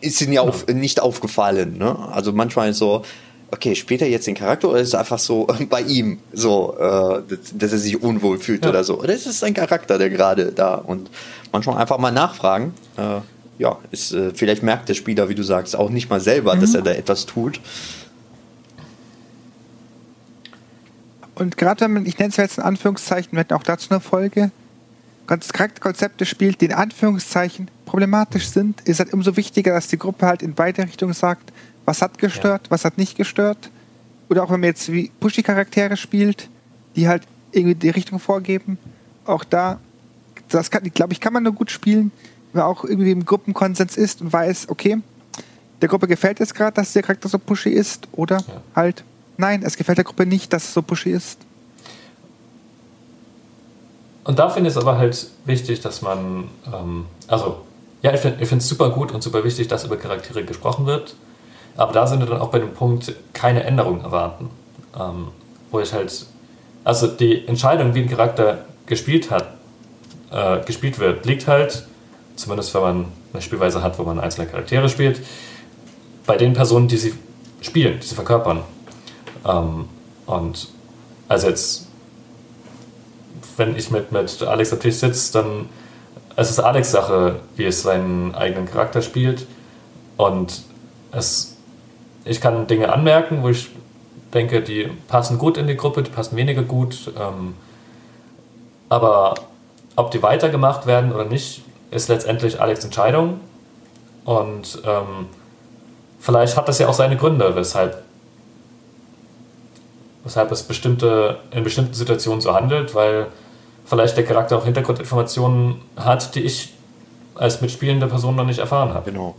ist ihm ja auf, nicht aufgefallen? Ne? Also manchmal ist so, okay, spielt er jetzt den Charakter oder ist es einfach so (laughs) bei ihm, so, äh, dass er sich unwohl fühlt ja. oder so? Oder ist es sein Charakter, der gerade da und manchmal einfach mal nachfragen. Äh, ja, ist, äh, vielleicht merkt der Spieler, wie du sagst, auch nicht mal selber, mhm. dass er da etwas tut. Und gerade wenn man, ich nenne es jetzt in Anführungszeichen, wir hatten auch dazu eine Folge, Charakterkonzepte spielt, die in Anführungszeichen problematisch sind, ist halt umso wichtiger, dass die Gruppe halt in beide Richtungen sagt, was hat gestört, ja. was hat nicht gestört. Oder auch wenn man jetzt wie Pushy-Charaktere spielt, die halt irgendwie die Richtung vorgeben, auch da, das kann, glaube ich, kann man nur gut spielen, wenn man auch irgendwie im Gruppenkonsens ist und weiß, okay, der Gruppe gefällt es gerade, dass der Charakter so pushy ist, oder ja. halt, nein, es gefällt der Gruppe nicht, dass es so pushy ist. Und da finde ich es aber halt wichtig, dass man, ähm, also, ja, ich finde es super gut und super wichtig, dass über Charaktere gesprochen wird. Aber da sind wir dann auch bei dem Punkt, keine Änderung erwarten. Ähm, wo ich halt, also die Entscheidung, wie ein Charakter gespielt hat, äh, gespielt wird, liegt halt, zumindest wenn man eine Spielweise hat, wo man einzelne Charaktere spielt, bei den Personen, die sie spielen, die sie verkörpern. Ähm, und also jetzt, wenn ich mit, mit Alex am Tisch sitze, dann es ist Alex Sache, wie es seinen eigenen Charakter spielt. Und es ich kann Dinge anmerken, wo ich denke, die passen gut in die Gruppe, die passen weniger gut. Ähm, aber ob die weitergemacht werden oder nicht, ist letztendlich Alex Entscheidung. Und ähm, vielleicht hat das ja auch seine Gründe, weshalb, weshalb es bestimmte, in bestimmten Situationen so handelt, weil vielleicht der Charakter auch Hintergrundinformationen hat, die ich als mitspielende Person noch nicht erfahren habe. Genau.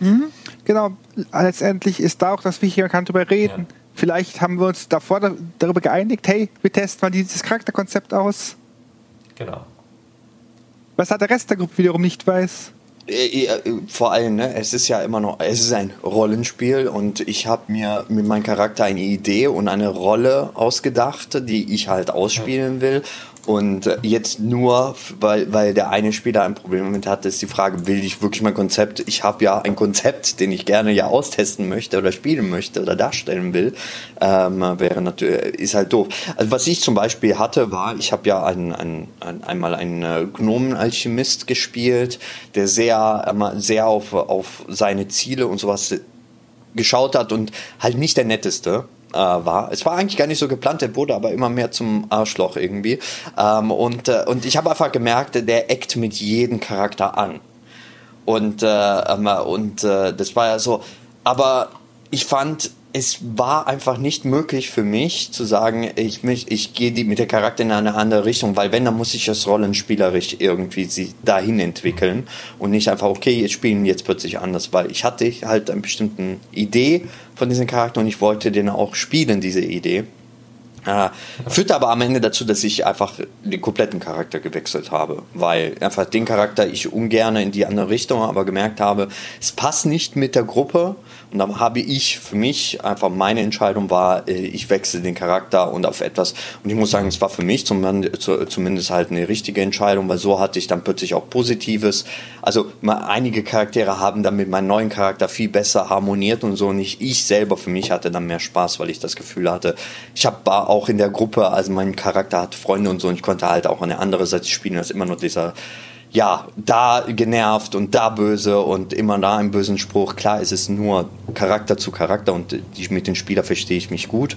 Mhm. Genau, letztendlich ist da auch das Wichtige, man kann darüber reden. Ja. Vielleicht haben wir uns davor darüber geeinigt, hey, wir testen mal dieses Charakterkonzept aus. Genau. Was hat der Rest der Gruppe wiederum nicht weiß? Äh, äh, vor allem, ne, es ist ja immer noch, es ist ein Rollenspiel und ich habe mir mit meinem Charakter eine Idee und eine Rolle ausgedacht, die ich halt ausspielen will. Und äh, jetzt nur, weil, weil der eine Spieler ein Problem damit hat, ist die Frage, will ich wirklich mein Konzept? Ich habe ja ein Konzept, den ich gerne ja austesten möchte oder spielen möchte oder darstellen will. Ähm, wäre natürlich, ist halt doof. Also was ich zum Beispiel hatte, war, ich habe ja ein, ein, ein, einmal einen äh, Gnomen-Alchemist gespielt, der sehr, sehr auf, auf seine Ziele und sowas geschaut hat und halt nicht der netteste äh, war. Es war eigentlich gar nicht so geplant, der wurde aber immer mehr zum Arschloch irgendwie. Ähm, und, äh, und ich habe einfach gemerkt, der eckt mit jedem Charakter an. Und, äh, ähm, und äh, das war ja so. Aber ich fand, es war einfach nicht möglich für mich zu sagen, ich, mich, ich gehe die, mit der Charakter in eine andere Richtung, weil wenn, dann muss ich das rollenspielerisch irgendwie sie dahin entwickeln und nicht einfach, okay, jetzt spielen jetzt plötzlich anders, weil ich hatte halt eine bestimmte Idee von diesem Charakter und ich wollte den auch spielen, diese Idee. Äh, führte aber am Ende dazu, dass ich einfach den kompletten Charakter gewechselt habe, weil einfach den Charakter ich ungern in die andere Richtung, aber gemerkt habe, es passt nicht mit der Gruppe und dann habe ich für mich einfach meine Entscheidung war, äh, ich wechsle den Charakter und auf etwas. Und ich muss sagen, es war für mich zumindest halt eine richtige Entscheidung, weil so hatte ich dann plötzlich auch Positives. Also einige Charaktere haben dann mit meinem neuen Charakter viel besser harmoniert und so. Und ich, selber für mich hatte dann mehr Spaß, weil ich das Gefühl hatte, ich habe auch in der Gruppe, also mein Charakter hat Freunde und so und ich konnte halt auch eine andere Seite spielen als immer nur dieser ja, da genervt und da böse und immer da einen bösen Spruch. Klar, es ist nur Charakter zu Charakter und die, mit den Spielern verstehe ich mich gut.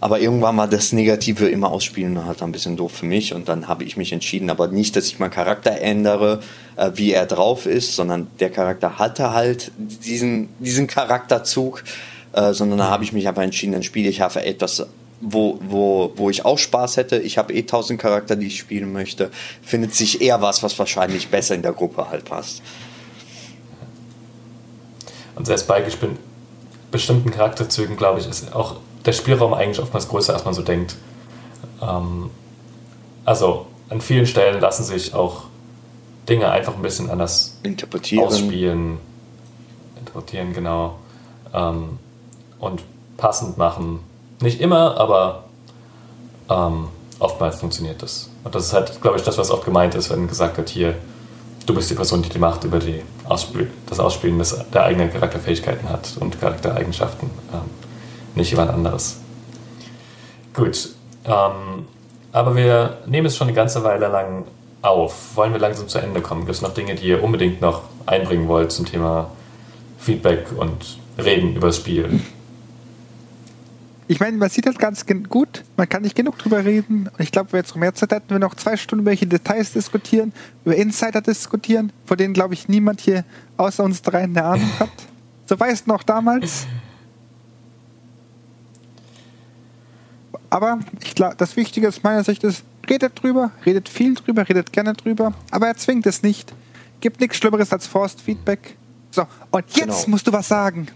Aber irgendwann war das Negative immer ausspielen halt ein bisschen doof für mich und dann habe ich mich entschieden, aber nicht, dass ich meinen Charakter ändere, äh, wie er drauf ist, sondern der Charakter hatte halt diesen, diesen Charakterzug, äh, sondern da habe ich mich einfach entschieden, dann spiele ich einfach etwas wo, wo, wo ich auch Spaß hätte. Ich habe eh tausend Charakter, die ich spielen möchte. Findet sich eher was, was wahrscheinlich besser in der Gruppe halt passt. Und selbst bei bestimmten Charakterzügen, glaube ich, ist auch der Spielraum eigentlich oftmals größer, als man so denkt. Ähm, also an vielen Stellen lassen sich auch Dinge einfach ein bisschen anders interpretieren. ausspielen, interpretieren, genau. Ähm, und passend machen nicht immer, aber ähm, oftmals funktioniert das. Und das ist halt, glaube ich, das, was oft gemeint ist, wenn gesagt wird, hier, du bist die Person, die die Macht über die Ausspiel das Ausspielen des, der eigenen Charakterfähigkeiten hat und Charaktereigenschaften, ähm, nicht jemand anderes. Gut, ähm, aber wir nehmen es schon eine ganze Weile lang auf. Wollen wir langsam zu Ende kommen? Gibt es noch Dinge, die ihr unbedingt noch einbringen wollt zum Thema Feedback und Reden über das Spiel? Ich meine, man sieht das ganz gut, man kann nicht genug drüber reden. Und ich glaube, wenn wir jetzt noch mehr Zeit hätten, wir noch zwei Stunden über welche Details diskutieren, über Insider diskutieren, von denen, glaube ich, niemand hier außer uns dreien eine Ahnung (laughs) hat. So war es noch damals. Aber ich glaube, das Wichtige aus meiner Sicht ist, redet drüber, redet viel drüber, redet gerne drüber, aber er zwingt es nicht. Gibt nichts Schlimmeres als Forst-Feedback. So, und jetzt genau. musst du was sagen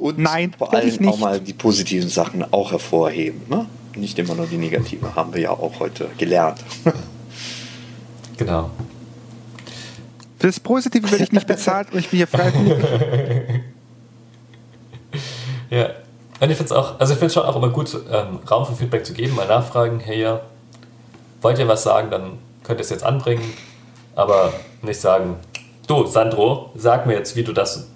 und Nein, vor allem auch mal die positiven Sachen auch hervorheben. Ne? Nicht immer nur die negativen, haben wir ja auch heute gelernt. (laughs) genau. Für das Positive werde ich nicht bezahlt und ich bin hier freiwillig. (laughs) ja. Und ich finde es auch, also ich finde schon auch immer gut, ähm, Raum für Feedback zu geben, mal nachfragen, hey ja, wollt ihr was sagen, dann könnt ihr es jetzt anbringen, aber nicht sagen, du Sandro, sag mir jetzt, wie du das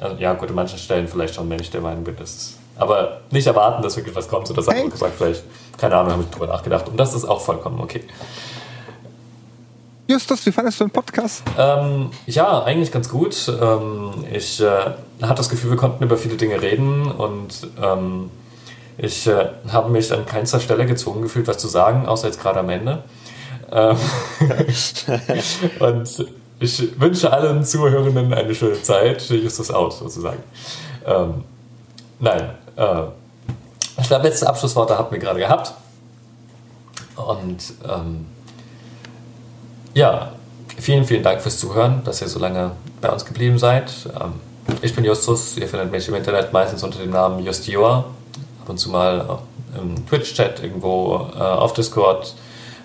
also, ja, gut, an manchen Stellen vielleicht schon, wenn ich der Meinung bin, dass es. Aber nicht erwarten, dass wirklich was kommt, oder sagen hey. gesagt, vielleicht, keine Ahnung, habe ich drüber nachgedacht. Und das ist auch vollkommen okay. Justus, wie fandest du den Podcast? Ähm, ja, eigentlich ganz gut. Ähm, ich äh, hatte das Gefühl, wir konnten über viele Dinge reden und ähm, ich äh, habe mich an keinster Stelle gezwungen gefühlt, was zu sagen, außer jetzt gerade am Ende. Ähm, (laughs) und ich wünsche allen Zuhörenden eine schöne Zeit. Justus out, sozusagen. Ähm, nein, äh, ich glaube, letzte Abschlussworte hatten wir gerade gehabt. Und ähm, ja, vielen, vielen Dank fürs Zuhören, dass ihr so lange bei uns geblieben seid. Ähm, ich bin Justus, ihr findet mich im Internet meistens unter dem Namen Justioa. Ab und zu mal im Twitch-Chat irgendwo äh, auf Discord,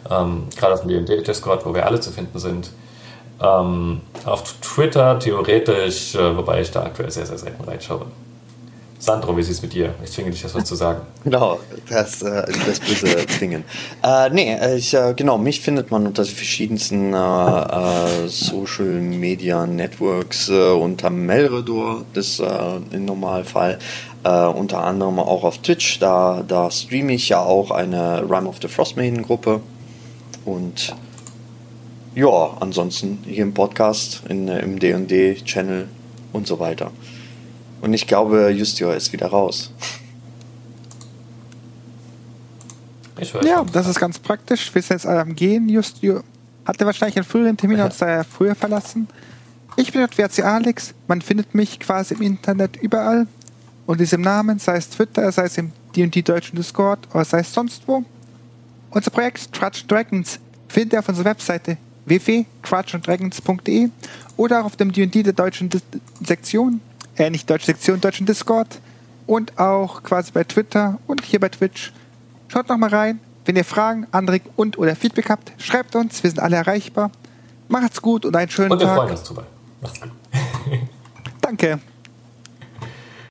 ähm, gerade auf dem DD-Discord, wo wir alle zu finden sind. Ähm, auf Twitter theoretisch, äh, wobei ich da aktuell sehr, sehr selten reinschaue. Sandro, wie ist es mit dir? Ich zwinge dich, das was zu sagen. (laughs) Genau, das, äh, das böse Zwingen. Äh, nee, ich, äh, genau, mich findet man unter verschiedensten äh, äh, Social Media Networks äh, unter Melredor, das äh, im Normalfall. Unter anderem auch auf Twitch, da, da streame ich ja auch eine Rhyme of the Frostmaiden Gruppe. Und ja, ansonsten hier im Podcast, in, im D&D-Channel und so weiter. Und ich glaube, Justio ist wieder raus. Ja, das ist ganz praktisch. Wir sind jetzt alle am Gehen. Justio hatte wahrscheinlich einen früheren Termin, als er früher verlassen. Ich bin WRC Alex. Man findet mich quasi im Internet überall. Und diesem Namen, sei es Twitter, sei es im D&D deutschen Discord oder sei es sonst wo. Unser Projekt Trudge Dragons findet ihr auf unserer Webseite www.crouchanddragons.de oder auf dem D&D der deutschen Dis Sektion, äh, nicht deutsche Sektion, deutschen Discord und auch quasi bei Twitter und hier bei Twitch. Schaut noch mal rein. Wenn ihr Fragen, Anregungen und oder Feedback habt, schreibt uns. Wir sind alle erreichbar. Macht's gut und einen schönen Tag. Und wir freuen uns drüber. Macht's gut. Danke.